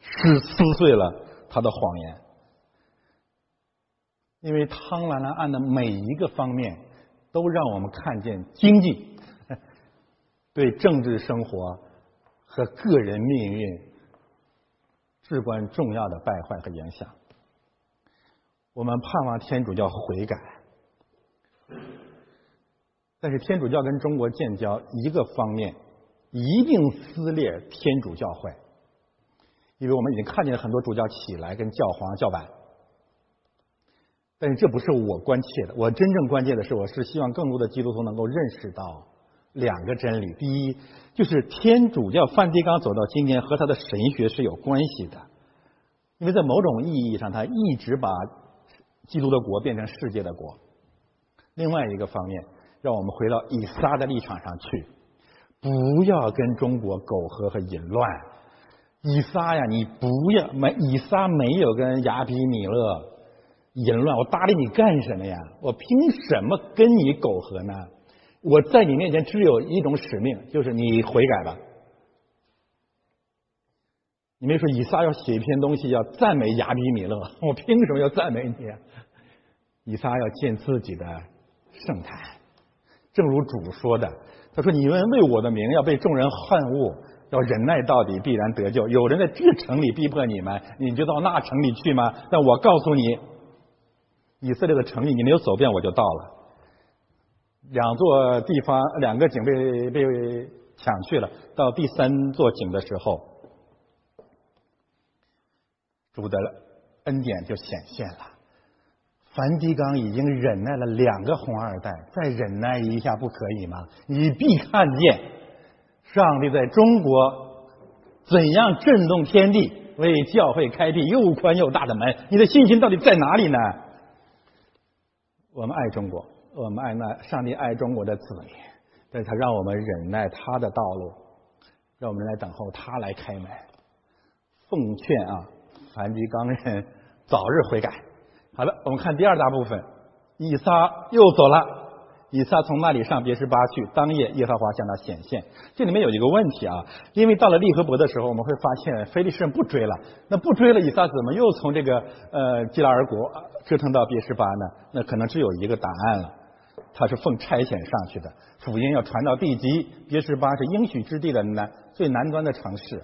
撕撕碎了他的谎言。因为汤兰兰案的每一个方面，都让我们看见经济 对政治生活和个人命运至关重要的败坏和影响。我们盼望天主教悔改，但是天主教跟中国建交一个方面一定撕裂天主教会，因为我们已经看见了很多主教起来跟教皇叫板。但是这不是我关切的，我真正关切的是，我是希望更多的基督徒能够认识到两个真理：第一，就是天主教梵蒂冈走到今天和他的神学是有关系的，因为在某种意义上，他一直把基督的国变成世界的国。另外一个方面，让我们回到以撒的立场上去，不要跟中国苟合和淫乱。以撒呀，你不要没以撒没有跟亚比米勒。淫乱，我搭理你干什么呀？我凭什么跟你苟合呢？我在你面前只有一种使命，就是你悔改吧。你没说以撒要写一篇东西要赞美亚比米勒，我凭什么要赞美你？以撒要建自己的圣坛，正如主说的，他说：“你们为我的名要被众人恨恶，要忍耐到底，必然得救。有人在这城里逼迫你们，你就到那城里去吗？但我告诉你。”以色列的城里，你没有走遍，我就到了。两座地方，两个井被被抢去了。到第三座井的时候，主的恩典就显现了。梵蒂冈已经忍耐了两个红二代，再忍耐一下不可以吗？你必看见上帝在中国怎样震动天地，为教会开辟又宽又大的门。你的信心到底在哪里呢？我们爱中国，我们爱那上帝爱中国的子民，但他让我们忍耐他的道路，让我们来等候他来开门。奉劝啊，梵蒂冈人早日悔改。好了，我们看第二大部分，以撒又走了。以撒从那里上别是巴去，当夜耶和华向他显现。这里面有一个问题啊，因为到了利和伯的时候，我们会发现菲利士人不追了。那不追了，以撒怎么又从这个呃基拉尔国折腾到别是巴呢？那可能只有一个答案了，他是奉差遣上去的，福音要传到地极。别是巴是应许之地的南最南端的城市。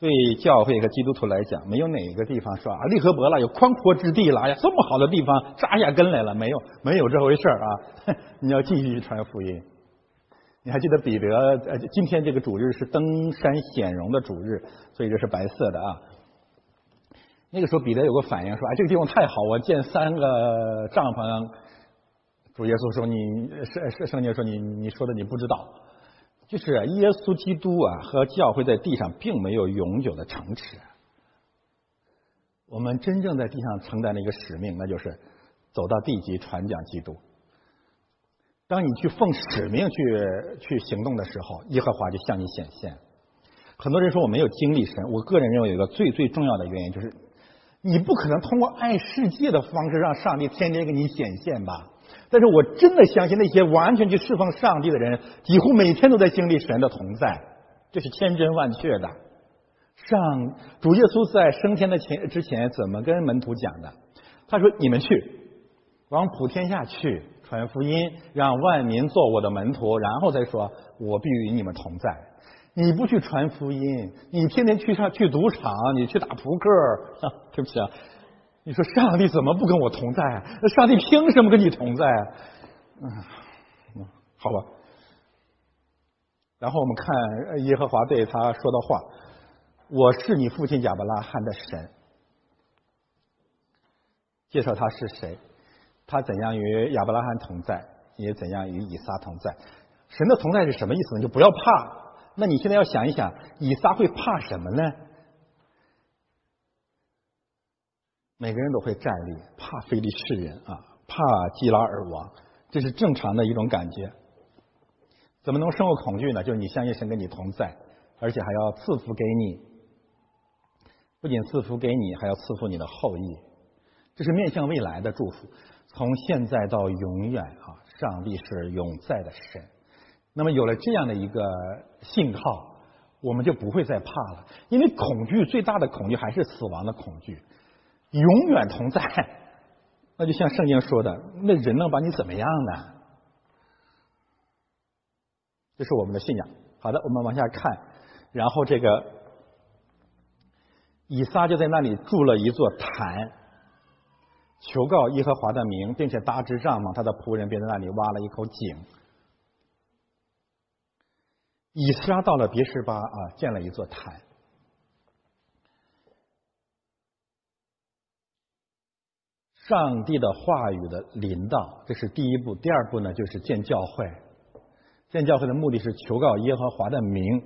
对教会和基督徒来讲，没有哪个地方说啊，利和伯了有宽阔之地了哎呀，这么好的地方扎下根来了，没有，没有这回事儿啊！你要继续去传福音。你还记得彼得？呃，今天这个主日是登山显荣的主日，所以这是白色的啊。那个时候彼得有个反应说：“哎，这个地方太好，我建三个帐篷。”主耶稣说：“你圣圣圣经说你你说的你不知道。”就是耶稣基督啊，和教会在地上并没有永久的城池。我们真正在地上承担的一个使命，那就是走到地极传讲基督。当你去奉使命去去行动的时候，耶和华就向你显现。很多人说我没有经历神，我个人认为有一个最最重要的原因就是，你不可能通过爱世界的方式让上帝天天给你显现吧。但是我真的相信那些完全去释放上帝的人，几乎每天都在经历神的同在，这是千真万确的。上主耶稣在升天的前之前怎么跟门徒讲的？他说：“你们去，往普天下去传福音，让万民做我的门徒。”然后再说：“我必与你们同在。”你不去传福音，你天天去上去赌场，你去打扑克，对不起啊。你说上帝怎么不跟我同在？那上帝凭什么跟你同在？啊嗯，好吧。然后我们看耶和华对他说的话：“我是你父亲亚伯拉罕的神。”介绍他是谁？他怎样与亚伯拉罕同在，也怎样与以撒同在？神的同在是什么意思呢？就不要怕。那你现在要想一想，以撒会怕什么呢？每个人都会站立，怕非利士人啊，怕基拉尔王，这是正常的一种感觉。怎么能生活恐惧呢？就是你相信神跟你同在，而且还要赐福给你，不仅赐福给你，还要赐福你的后裔。这是面向未来的祝福，从现在到永远啊！上帝是永在的神。那么有了这样的一个信号，我们就不会再怕了。因为恐惧最大的恐惧还是死亡的恐惧，永远同在。那就像圣经说的，那人能把你怎么样呢？这是我们的信仰。好的，我们往下看，然后这个以撒就在那里筑了一座坛。求告耶和华的名，并且搭支帐篷，他的仆人便在那里挖了一口井。以撒到了别什巴啊，建了一座坛。上帝的话语的临到，这是第一步。第二步呢，就是建教会。建教会的目的是求告耶和华的名。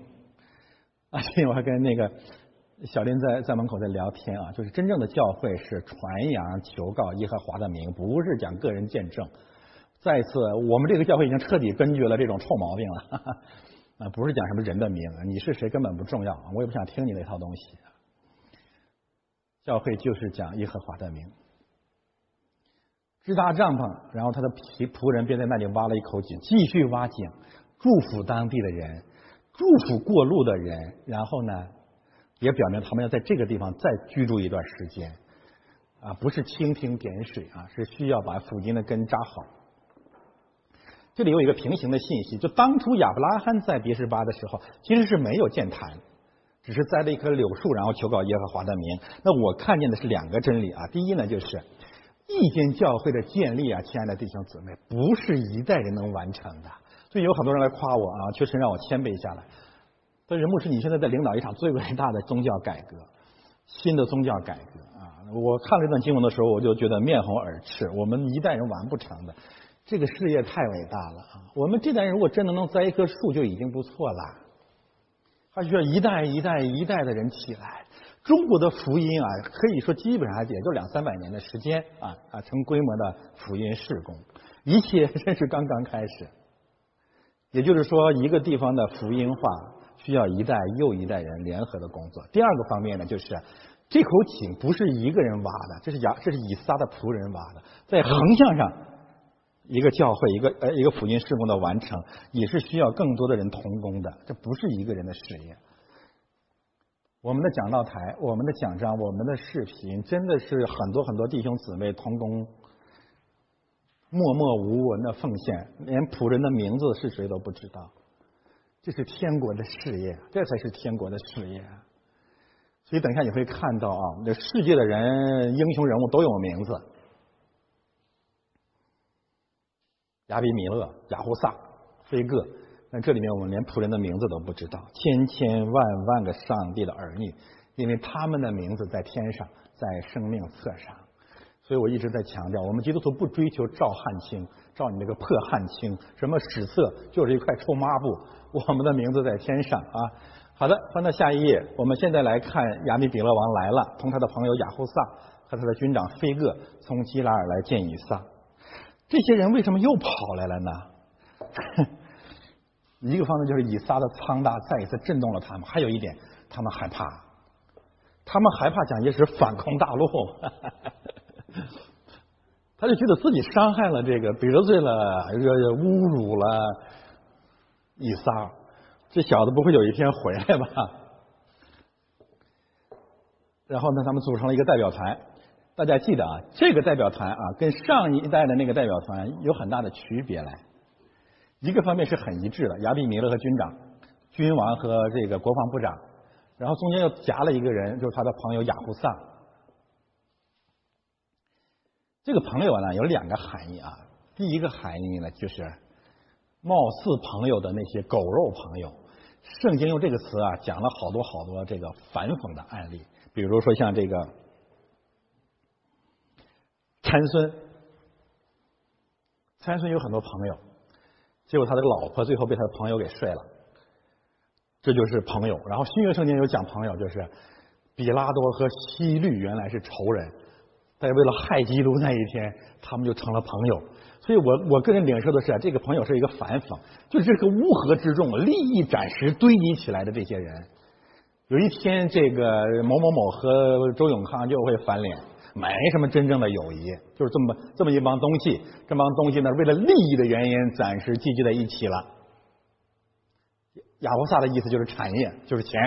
啊，今天我还跟那个。小林在在门口在聊天啊，就是真正的教会是传扬求告耶和华的名，不是讲个人见证。再一次，我们这个教会已经彻底根绝了这种臭毛病了 啊，不是讲什么人的名，你是谁根本不重要，我也不想听你那套东西。教会就是讲耶和华的名，支搭帐篷，然后他的仆仆人便在那里挖了一口井，继续挖井，祝福当地的人，祝福过路的人，然后呢？也表明他们要在这个地方再居住一段时间，啊，不是蜻蜓点水啊，是需要把附近的根扎好。这里有一个平行的信息，就当初亚伯拉罕在别是巴的时候，其实是没有建坛，只是栽了一棵柳树，然后求告耶和华的名。那我看见的是两个真理啊，第一呢，就是一间教会的建立啊，亲爱的弟兄姊妹，不是一代人能完成的。所以有很多人来夸我啊，确实让我谦卑下来。但是牧师，你现在在领导一场最伟大的宗教改革，新的宗教改革啊！我看了这段经文的时候，我就觉得面红耳赤。我们一代人完不成的，这个事业太伟大了啊！我们这代人如果真的能栽一棵树，就已经不错了。还需要一代一代一代的人起来。中国的福音啊，可以说基本上也就两三百年的时间啊啊，成规模的福音事工，一切真是刚刚开始。也就是说，一个地方的福音化。需要一代又一代人联合的工作。第二个方面呢，就是这口井不是一个人挖的，这是亚，这是以撒的仆人挖的。在横向上，一个教会，一个呃一个福音事工的完成，也是需要更多的人同工的。这不是一个人的事业。我们的讲道台，我们的讲章，我们的视频，真的是很多很多弟兄姊妹同工，默默无闻的奉献，连仆人的名字是谁都不知道。这是天国的事业，这才是天国的事业。所以等一下你会看到啊，这世界的人英雄人物都有名字：亚比米勒、雅胡萨、菲戈。那这里面我们连仆人的名字都不知道，千千万万个上帝的儿女，因为他们的名字在天上，在生命册上。所以我一直在强调，我们基督徒不追求照汗青，照你那个破汗青，什么史册就是一块臭抹布。我们的名字在天上啊！好的，翻到下一页，我们现在来看亚米比勒王来了，同他的朋友亚胡萨和他的军长菲戈从基拉尔来见以撒。这些人为什么又跑来了呢？一个方面就是以撒的苍大再一次震动了他们，还有一点，他们害怕，他们害怕蒋介石反攻大陆，他就觉得自己伤害了这个，得罪了，这个侮辱了。以撒，这小子不会有一天回来吧？然后呢，他们组成了一个代表团。大家记得啊，这个代表团啊，跟上一代的那个代表团有很大的区别来。一个方面是很一致的，亚比米勒和军长、君王和这个国防部长，然后中间又夹了一个人，就是他的朋友雅胡萨。这个朋友呢，有两个含义啊。第一个含义呢，就是。貌似朋友的那些狗肉朋友，圣经用这个词啊讲了好多好多这个反讽的案例，比如说像这个参孙，参孙有很多朋友，结果他的老婆最后被他的朋友给睡了，这就是朋友。然后新约圣经有讲朋友，就是比拉多和希律原来是仇人，但是为了害基督那一天，他们就成了朋友。所以我我个人领受的是，这个朋友是一个反讽，就是这个乌合之众、利益暂时堆积起来的这些人，有一天这个某某某和周永康就会翻脸，没什么真正的友谊，就是这么这么一帮东西，这帮东西呢为了利益的原因暂时聚集在一起了。亚伯萨的意思就是产业，就是钱。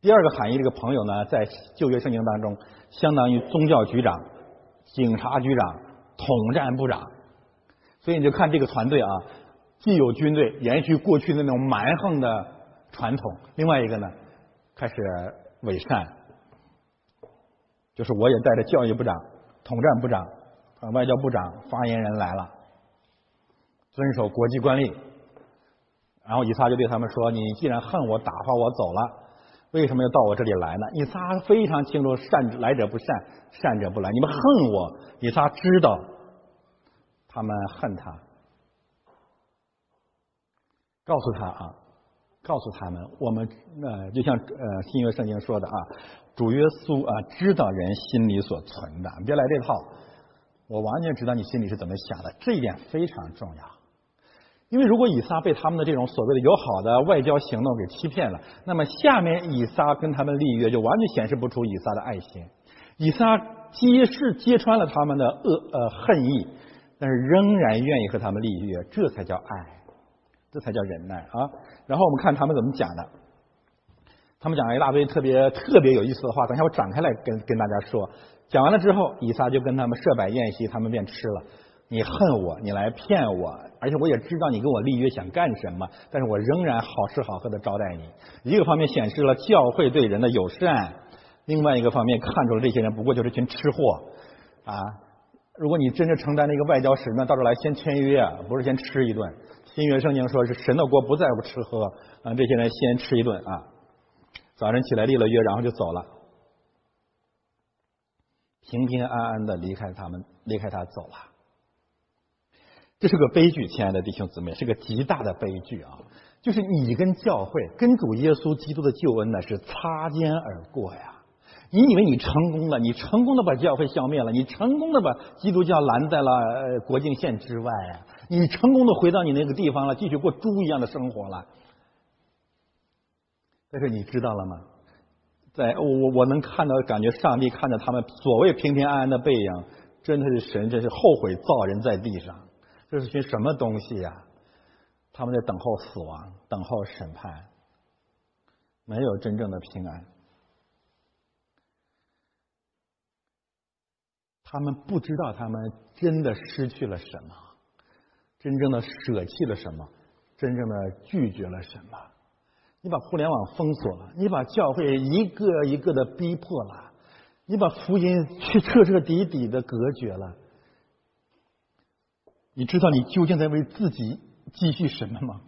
第二个含义，这个朋友呢，在旧约圣经当中，相当于宗教局长、警察局长、统战部长。所以你就看这个团队啊，既有军队延续过去的那种蛮横的传统，另外一个呢，开始伪善，就是我也带着教育部长、统战部长、外交部长、发言人来了，遵守国际惯例。然后以撒就对他们说：“你既然恨我，打发我走了。”为什么要到我这里来呢？以撒非常清楚，善来者不善，善者不来。你们恨我，以撒知道他们恨他，告诉他啊，告诉他们，我们呃，就像呃新约圣经说的啊，主耶稣啊，知道人心里所存的，别来这套，我完全知道你心里是怎么想的，这一点非常重要。因为如果以撒被他们的这种所谓的友好的外交行动给欺骗了，那么下面以撒跟他们立约就完全显示不出以撒的爱心。以撒揭示揭穿了他们的恶呃恨意，但是仍然愿意和他们立约，这才叫爱，这才叫忍耐啊。然后我们看他们怎么讲的，他们讲了一大堆特别特别有意思的话，等一下我展开来跟跟大家说。讲完了之后，以撒就跟他们设摆宴席，他们便吃了。你恨我，你来骗我，而且我也知道你跟我立约想干什么，但是我仍然好吃好喝的招待你。一个方面显示了教会对人的友善，另外一个方面看出了这些人不过就是群吃货啊！如果你真正承担了一个外交使命，到这来先签约，不是先吃一顿。新约圣经说是神的国不在乎吃喝啊，这些人先吃一顿啊，早晨起来立了约，然后就走了，平平安安的离开他们，离开他走了。这是个悲剧，亲爱的弟兄姊妹，是个极大的悲剧啊！就是你跟教会、跟主耶稣基督的救恩呢是擦肩而过呀。你以为你成功了，你成功的把教会消灭了，你成功的把基督教拦在了国境线之外啊！你成功的回到你那个地方了，继续过猪一样的生活了。但是你知道了吗？在我我我能看到，感觉上帝看着他们所谓平平安安的背影，真的是神，真是后悔造人在地上。这是群什么东西呀？他们在等候死亡，等候审判，没有真正的平安。他们不知道他们真的失去了什么，真正的舍弃了什么，真正的拒绝了什么。你把互联网封锁了，你把教会一个一个的逼迫了，你把福音去彻彻底底的隔绝了。你知道你究竟在为自己积蓄什么吗？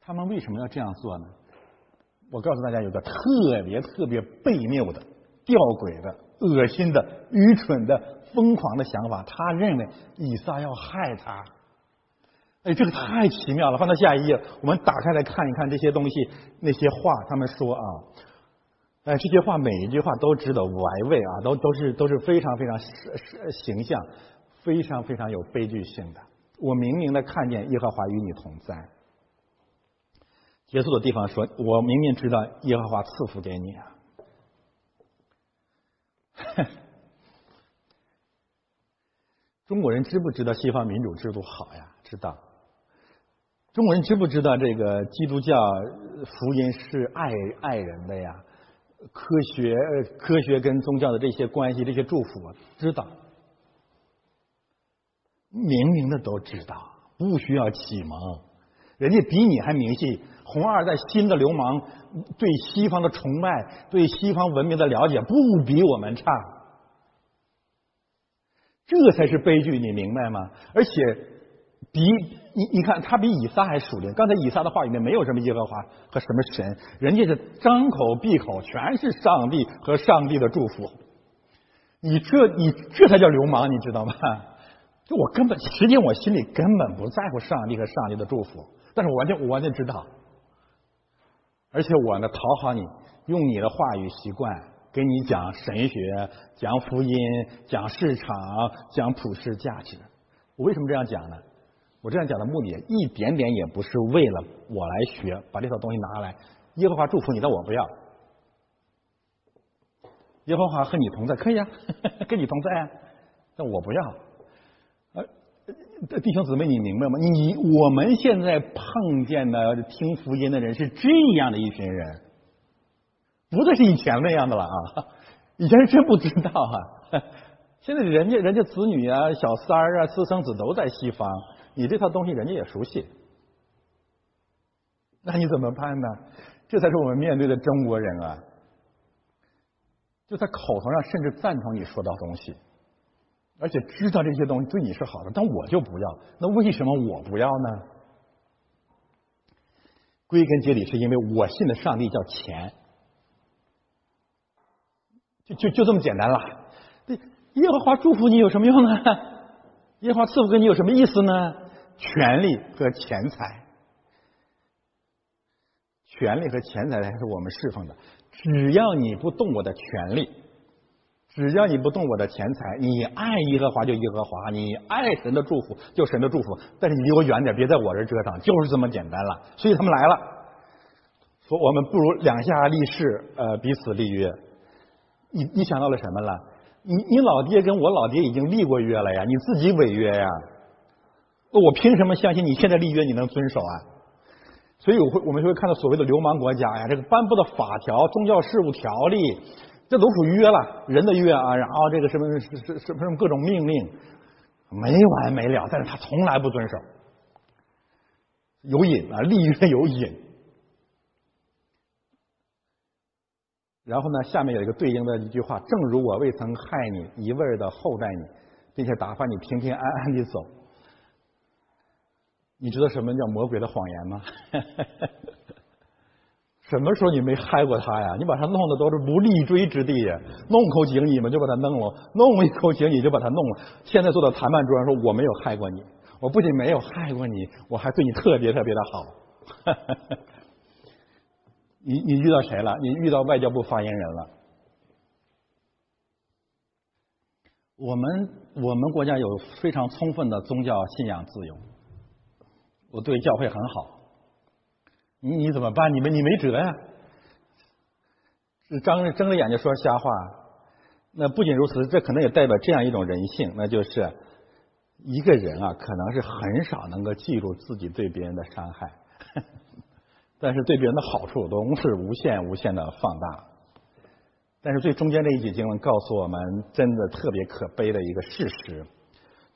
他们为什么要这样做呢？我告诉大家，有个特别特别悖谬的、吊诡的、恶心的、愚蠢的、疯狂的想法。他认为以撒要害他。哎，这个太奇妙了！放到下一页，我们打开来看一看这些东西，那些话，他们说啊，哎，这些话每一句话都值得玩味啊，都都是都是非常非常形象。非常非常有悲剧性的，我明明的看见耶和华与你同在。结束的地方说，我明明知道耶和华赐福给你啊。中国人知不知道西方民主制度好呀？知道。中国人知不知道这个基督教福音是爱爱人的呀？科学科学跟宗教的这些关系，这些祝福，知道。明明的都知道，不需要启蒙，人家比你还明细。红二代新的流氓对西方的崇拜，对西方文明的了解，不比我们差。这才是悲剧，你明白吗？而且比你你看，他比以撒还熟练。刚才以撒的话里面没有什么耶和华和什么神，人家是张口闭口全是上帝和上帝的祝福。你这你这才叫流氓，你知道吗？就我根本，实际我心里根本不在乎上帝和上帝的祝福，但是我完全我完全知道，而且我呢讨好你，用你的话语习惯给你讲神学、讲福音、讲市场、讲普世价值。我为什么这样讲呢？我这样讲的目的一点点也不是为了我来学，把这套东西拿来，耶和华祝福你，但我不要。耶和华和你同在，可以啊，跟你同在啊，但我不要。弟兄姊妹，你明白吗？你我们现在碰见的听福音的人是这样的一群人，不再是以前那样的了啊！以前是真不知道啊，现在人家人家子女啊、小三儿啊、私生子都在西方，你这套东西人家也熟悉，那你怎么办呢？这才是我们面对的中国人啊！就在口头上甚至赞同你说的东西。而且知道这些东西对你是好的，但我就不要。那为什么我不要呢？归根结底是因为我信的上帝叫钱，就就就这么简单了。耶和华祝福你有什么用呢？耶和华赐福给你有什么意思呢？权力和钱财，权力和钱财才是我们侍奉的。只要你不动我的权力。只要你不动我的钱财，你爱耶和华就耶和华，你爱神的祝福就神的祝福。但是你离我远点，别在我这折腾，就是这么简单了。所以他们来了，说我们不如两下立誓，呃，彼此立约。你你想到了什么了？你你老爹跟我老爹已经立过约了呀，你自己违约呀？我凭什么相信你现在立约你能遵守啊？所以我会我们就会看到所谓的流氓国家呀，这个颁布的法条、宗教事务条例。这都属于约了，人的约啊，然后这个什么什什什么各种命令，没完没了，但是他从来不遵守，有瘾啊，立约有瘾。然后呢，下面有一个对应的一句话：正如我未曾害你，一味的厚待你，并且打发你平平安安的走。你知道什么叫魔鬼的谎言吗？什么时候你没害过他呀？你把他弄的都是无立锥之地，弄口井你们就把他弄了，弄一口井你就把他弄了。现在坐到谈判桌上说我没有害过你，我不仅没有害过你，我还对你特别特别的好。你你遇到谁了？你遇到外交部发言人了？我们我们国家有非常充分的宗教信仰自由，我对教会很好。你你怎么办？你没你没辙呀！是张睁着眼睛说瞎话。那不仅如此，这可能也代表这样一种人性，那就是一个人啊，可能是很少能够记住自己对别人的伤害，但是对别人的好处都是无限无限的放大。但是最中间这一节经文告诉我们，真的特别可悲的一个事实，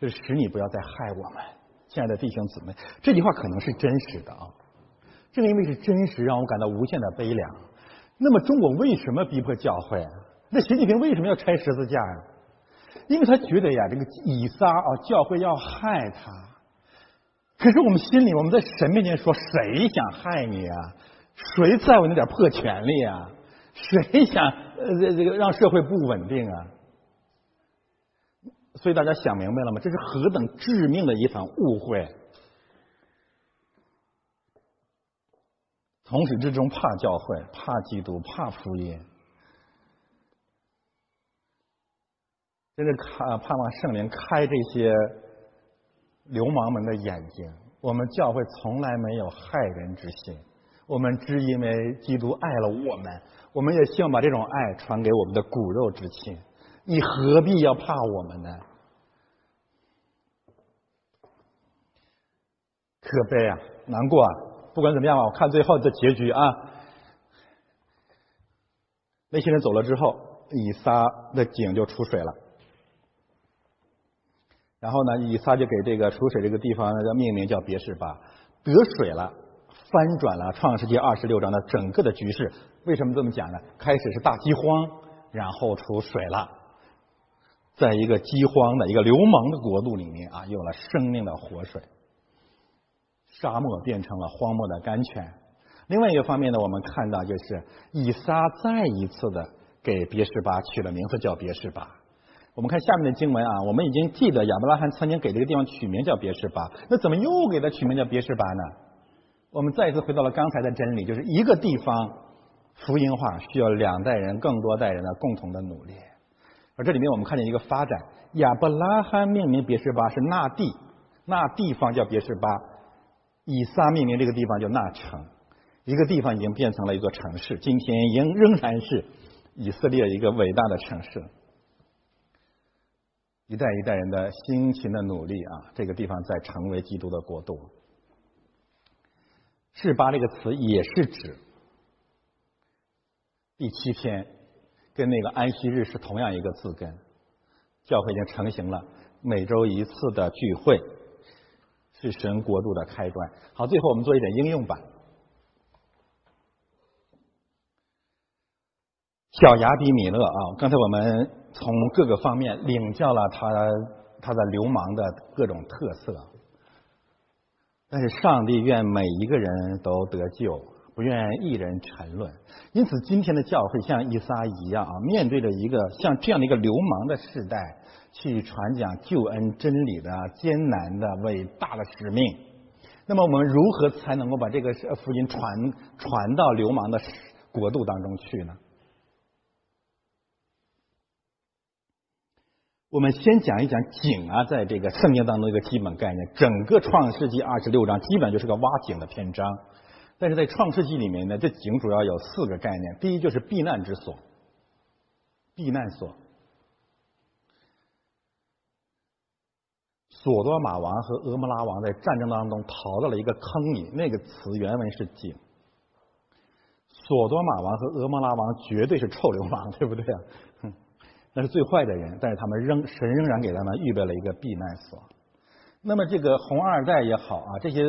就是使你不要再害我们，亲爱的弟兄姊妹。这句话可能是真实的啊。正因为是真实，让我感到无限的悲凉。那么，中国为什么逼迫教会？那习近平为什么要拆十字架呀？因为他觉得呀，这个以撒啊，教会要害他。可是我们心里，我们在神面前说，谁想害你啊？谁在乎那点破权利啊？谁想呃这这个让社会不稳定啊？所以大家想明白了吗？这是何等致命的一场误会！从始至终怕教会，怕基督，怕福音，真是看盼望圣灵开这些流氓们的眼睛。我们教会从来没有害人之心，我们只因为基督爱了我们，我们也希望把这种爱传给我们的骨肉之亲。你何必要怕我们呢？可悲啊，难过啊！不管怎么样吧，我看最后的结局啊，那些人走了之后，以撒的井就出水了。然后呢，以撒就给这个出水这个地方呢，叫命名叫别是巴，得水了，翻转了创世纪二十六章的整个的局势。为什么这么讲呢？开始是大饥荒，然后出水了，在一个饥荒的一个流氓的国度里面啊，有了生命的活水。沙漠变成了荒漠的甘泉。另外一个方面呢，我们看到就是以撒再一次的给别是巴取了名字叫别是巴。我们看下面的经文啊，我们已经记得亚伯拉罕曾经给这个地方取名叫别是巴，那怎么又给他取名叫别是巴呢？我们再一次回到了刚才的真理，就是一个地方福音化需要两代人、更多代人的共同的努力。而这里面我们看见一个发展，亚伯拉罕命名别是巴是那地，那地方叫别是巴。以撒命名这个地方叫纳城，一个地方已经变成了一座城市，今天仍仍然是以色列一个伟大的城市。一代一代人的辛勤的努力啊，这个地方在成为基督的国度。示巴这个词也是指第七篇，跟那个安息日是同样一个字根。教会已经成型了，每周一次的聚会是神国度的开端。好，最后我们做一点应用版。小雅比米勒啊，刚才我们从各个方面领教了他他的流氓的各种特色，但是上帝愿每一个人都得救，不愿一人沉沦。因此，今天的教会像伊撒一样啊，面对着一个像这样的一个流氓的时代，去传讲救恩真理的艰难的伟大的使命。那么，我们如何才能够把这个福音传传到流氓的国度当中去呢？我们先讲一讲井啊，在这个圣经当中一个基本概念。整个创世纪二十六章基本就是个挖井的篇章，但是在创世纪里面呢，这井主要有四个概念。第一就是避难之所，避难所。索多玛王和俄摩拉王在战争当中逃到了一个坑里，那个词原文是井。索多玛王和俄摩拉王绝对是臭流氓，对不对啊？哼那是最坏的人，但是他们仍神仍然给他们预备了一个避难所。那么这个红二代也好啊，这些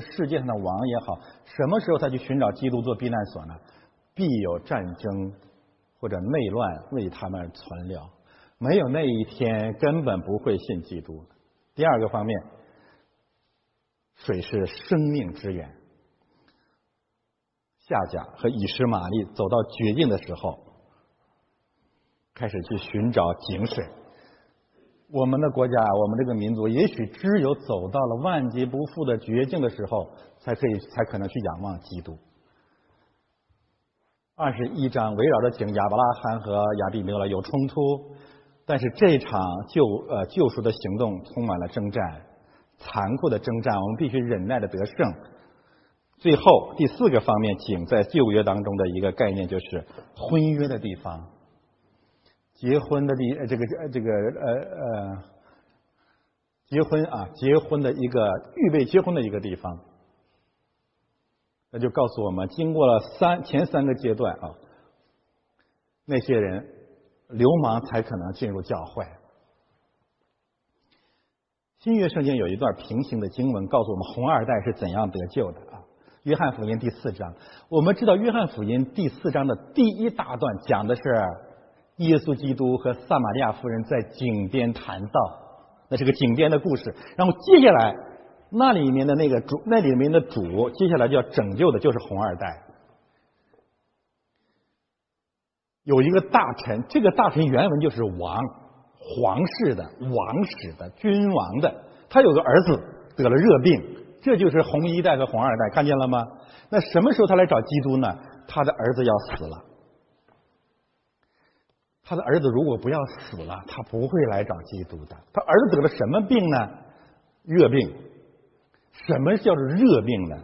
世界上的王也好，什么时候才去寻找基督做避难所呢？必有战争或者内乱为他们存留，没有那一天根本不会信基督。第二个方面，水是生命之源。夏甲和以实玛利走到绝境的时候。开始去寻找井水。我们的国家，我们这个民族，也许只有走到了万劫不复的绝境的时候，才可以，才可能去仰望基督。二十一章围绕着井亚伯拉罕和亚比米勒有冲突，但是这场救呃救赎的行动充满了征战，残酷的征战，我们必须忍耐的得胜。最后第四个方面，井在旧约当中的一个概念就是婚约的地方。结婚的地，这个这个呃呃，结婚啊，结婚的一个预备结婚的一个地方，那就告诉我们，经过了三前三个阶段啊，那些人流氓才可能进入教会。新约圣经有一段平行的经文，告诉我们红二代是怎样得救的啊。约翰福音第四章，我们知道约翰福音第四章的第一大段讲的是。耶稣基督和撒玛利亚夫人在井边谈到，那是个井边的故事。然后接下来，那里面的那个主，那里面的主，接下来就要拯救的就是红二代。有一个大臣，这个大臣原文就是王，皇室的、王室的、君王的，他有个儿子得了热病，这就是红一代和红二代，看见了吗？那什么时候他来找基督呢？他的儿子要死了。他的儿子如果不要死了，他不会来找基督的。他儿子得了什么病呢？热病。什么叫做热病呢？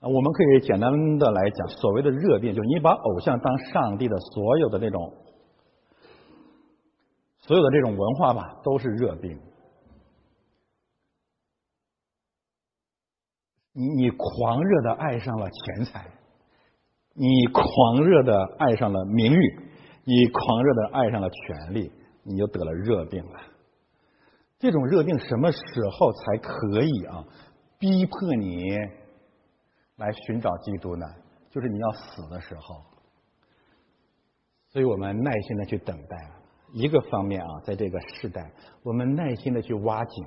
啊，我们可以简单的来讲，所谓的热病，就是你把偶像当上帝的所有的那种，所有的这种文化吧，都是热病。你你狂热的爱上了钱财，你狂热的爱上了名誉。你狂热的爱上了权力，你就得了热病了。这种热病什么时候才可以啊？逼迫你来寻找基督呢？就是你要死的时候。所以我们耐心的去等待。一个方面啊，在这个时代，我们耐心的去挖井；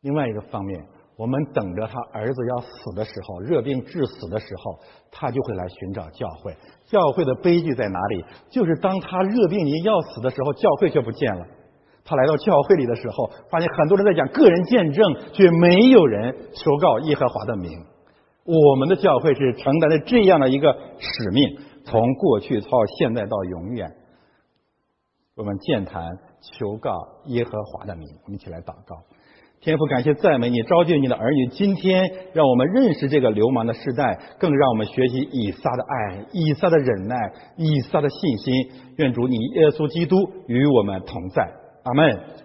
另外一个方面。我们等着他儿子要死的时候，热病致死的时候，他就会来寻找教会。教会的悲剧在哪里？就是当他热病临要死的时候，教会却不见了。他来到教会里的时候，发现很多人在讲个人见证，却没有人求告耶和华的名。我们的教会是承担着这样的一个使命，从过去到现在到永远，我们健谈求告耶和华的名。我们一起来祷告。天父，感谢赞美你，召集你的儿女，今天让我们认识这个流氓的时代，更让我们学习以撒的爱、以撒的忍耐、以撒的信心。愿主你耶稣基督与我们同在，阿门。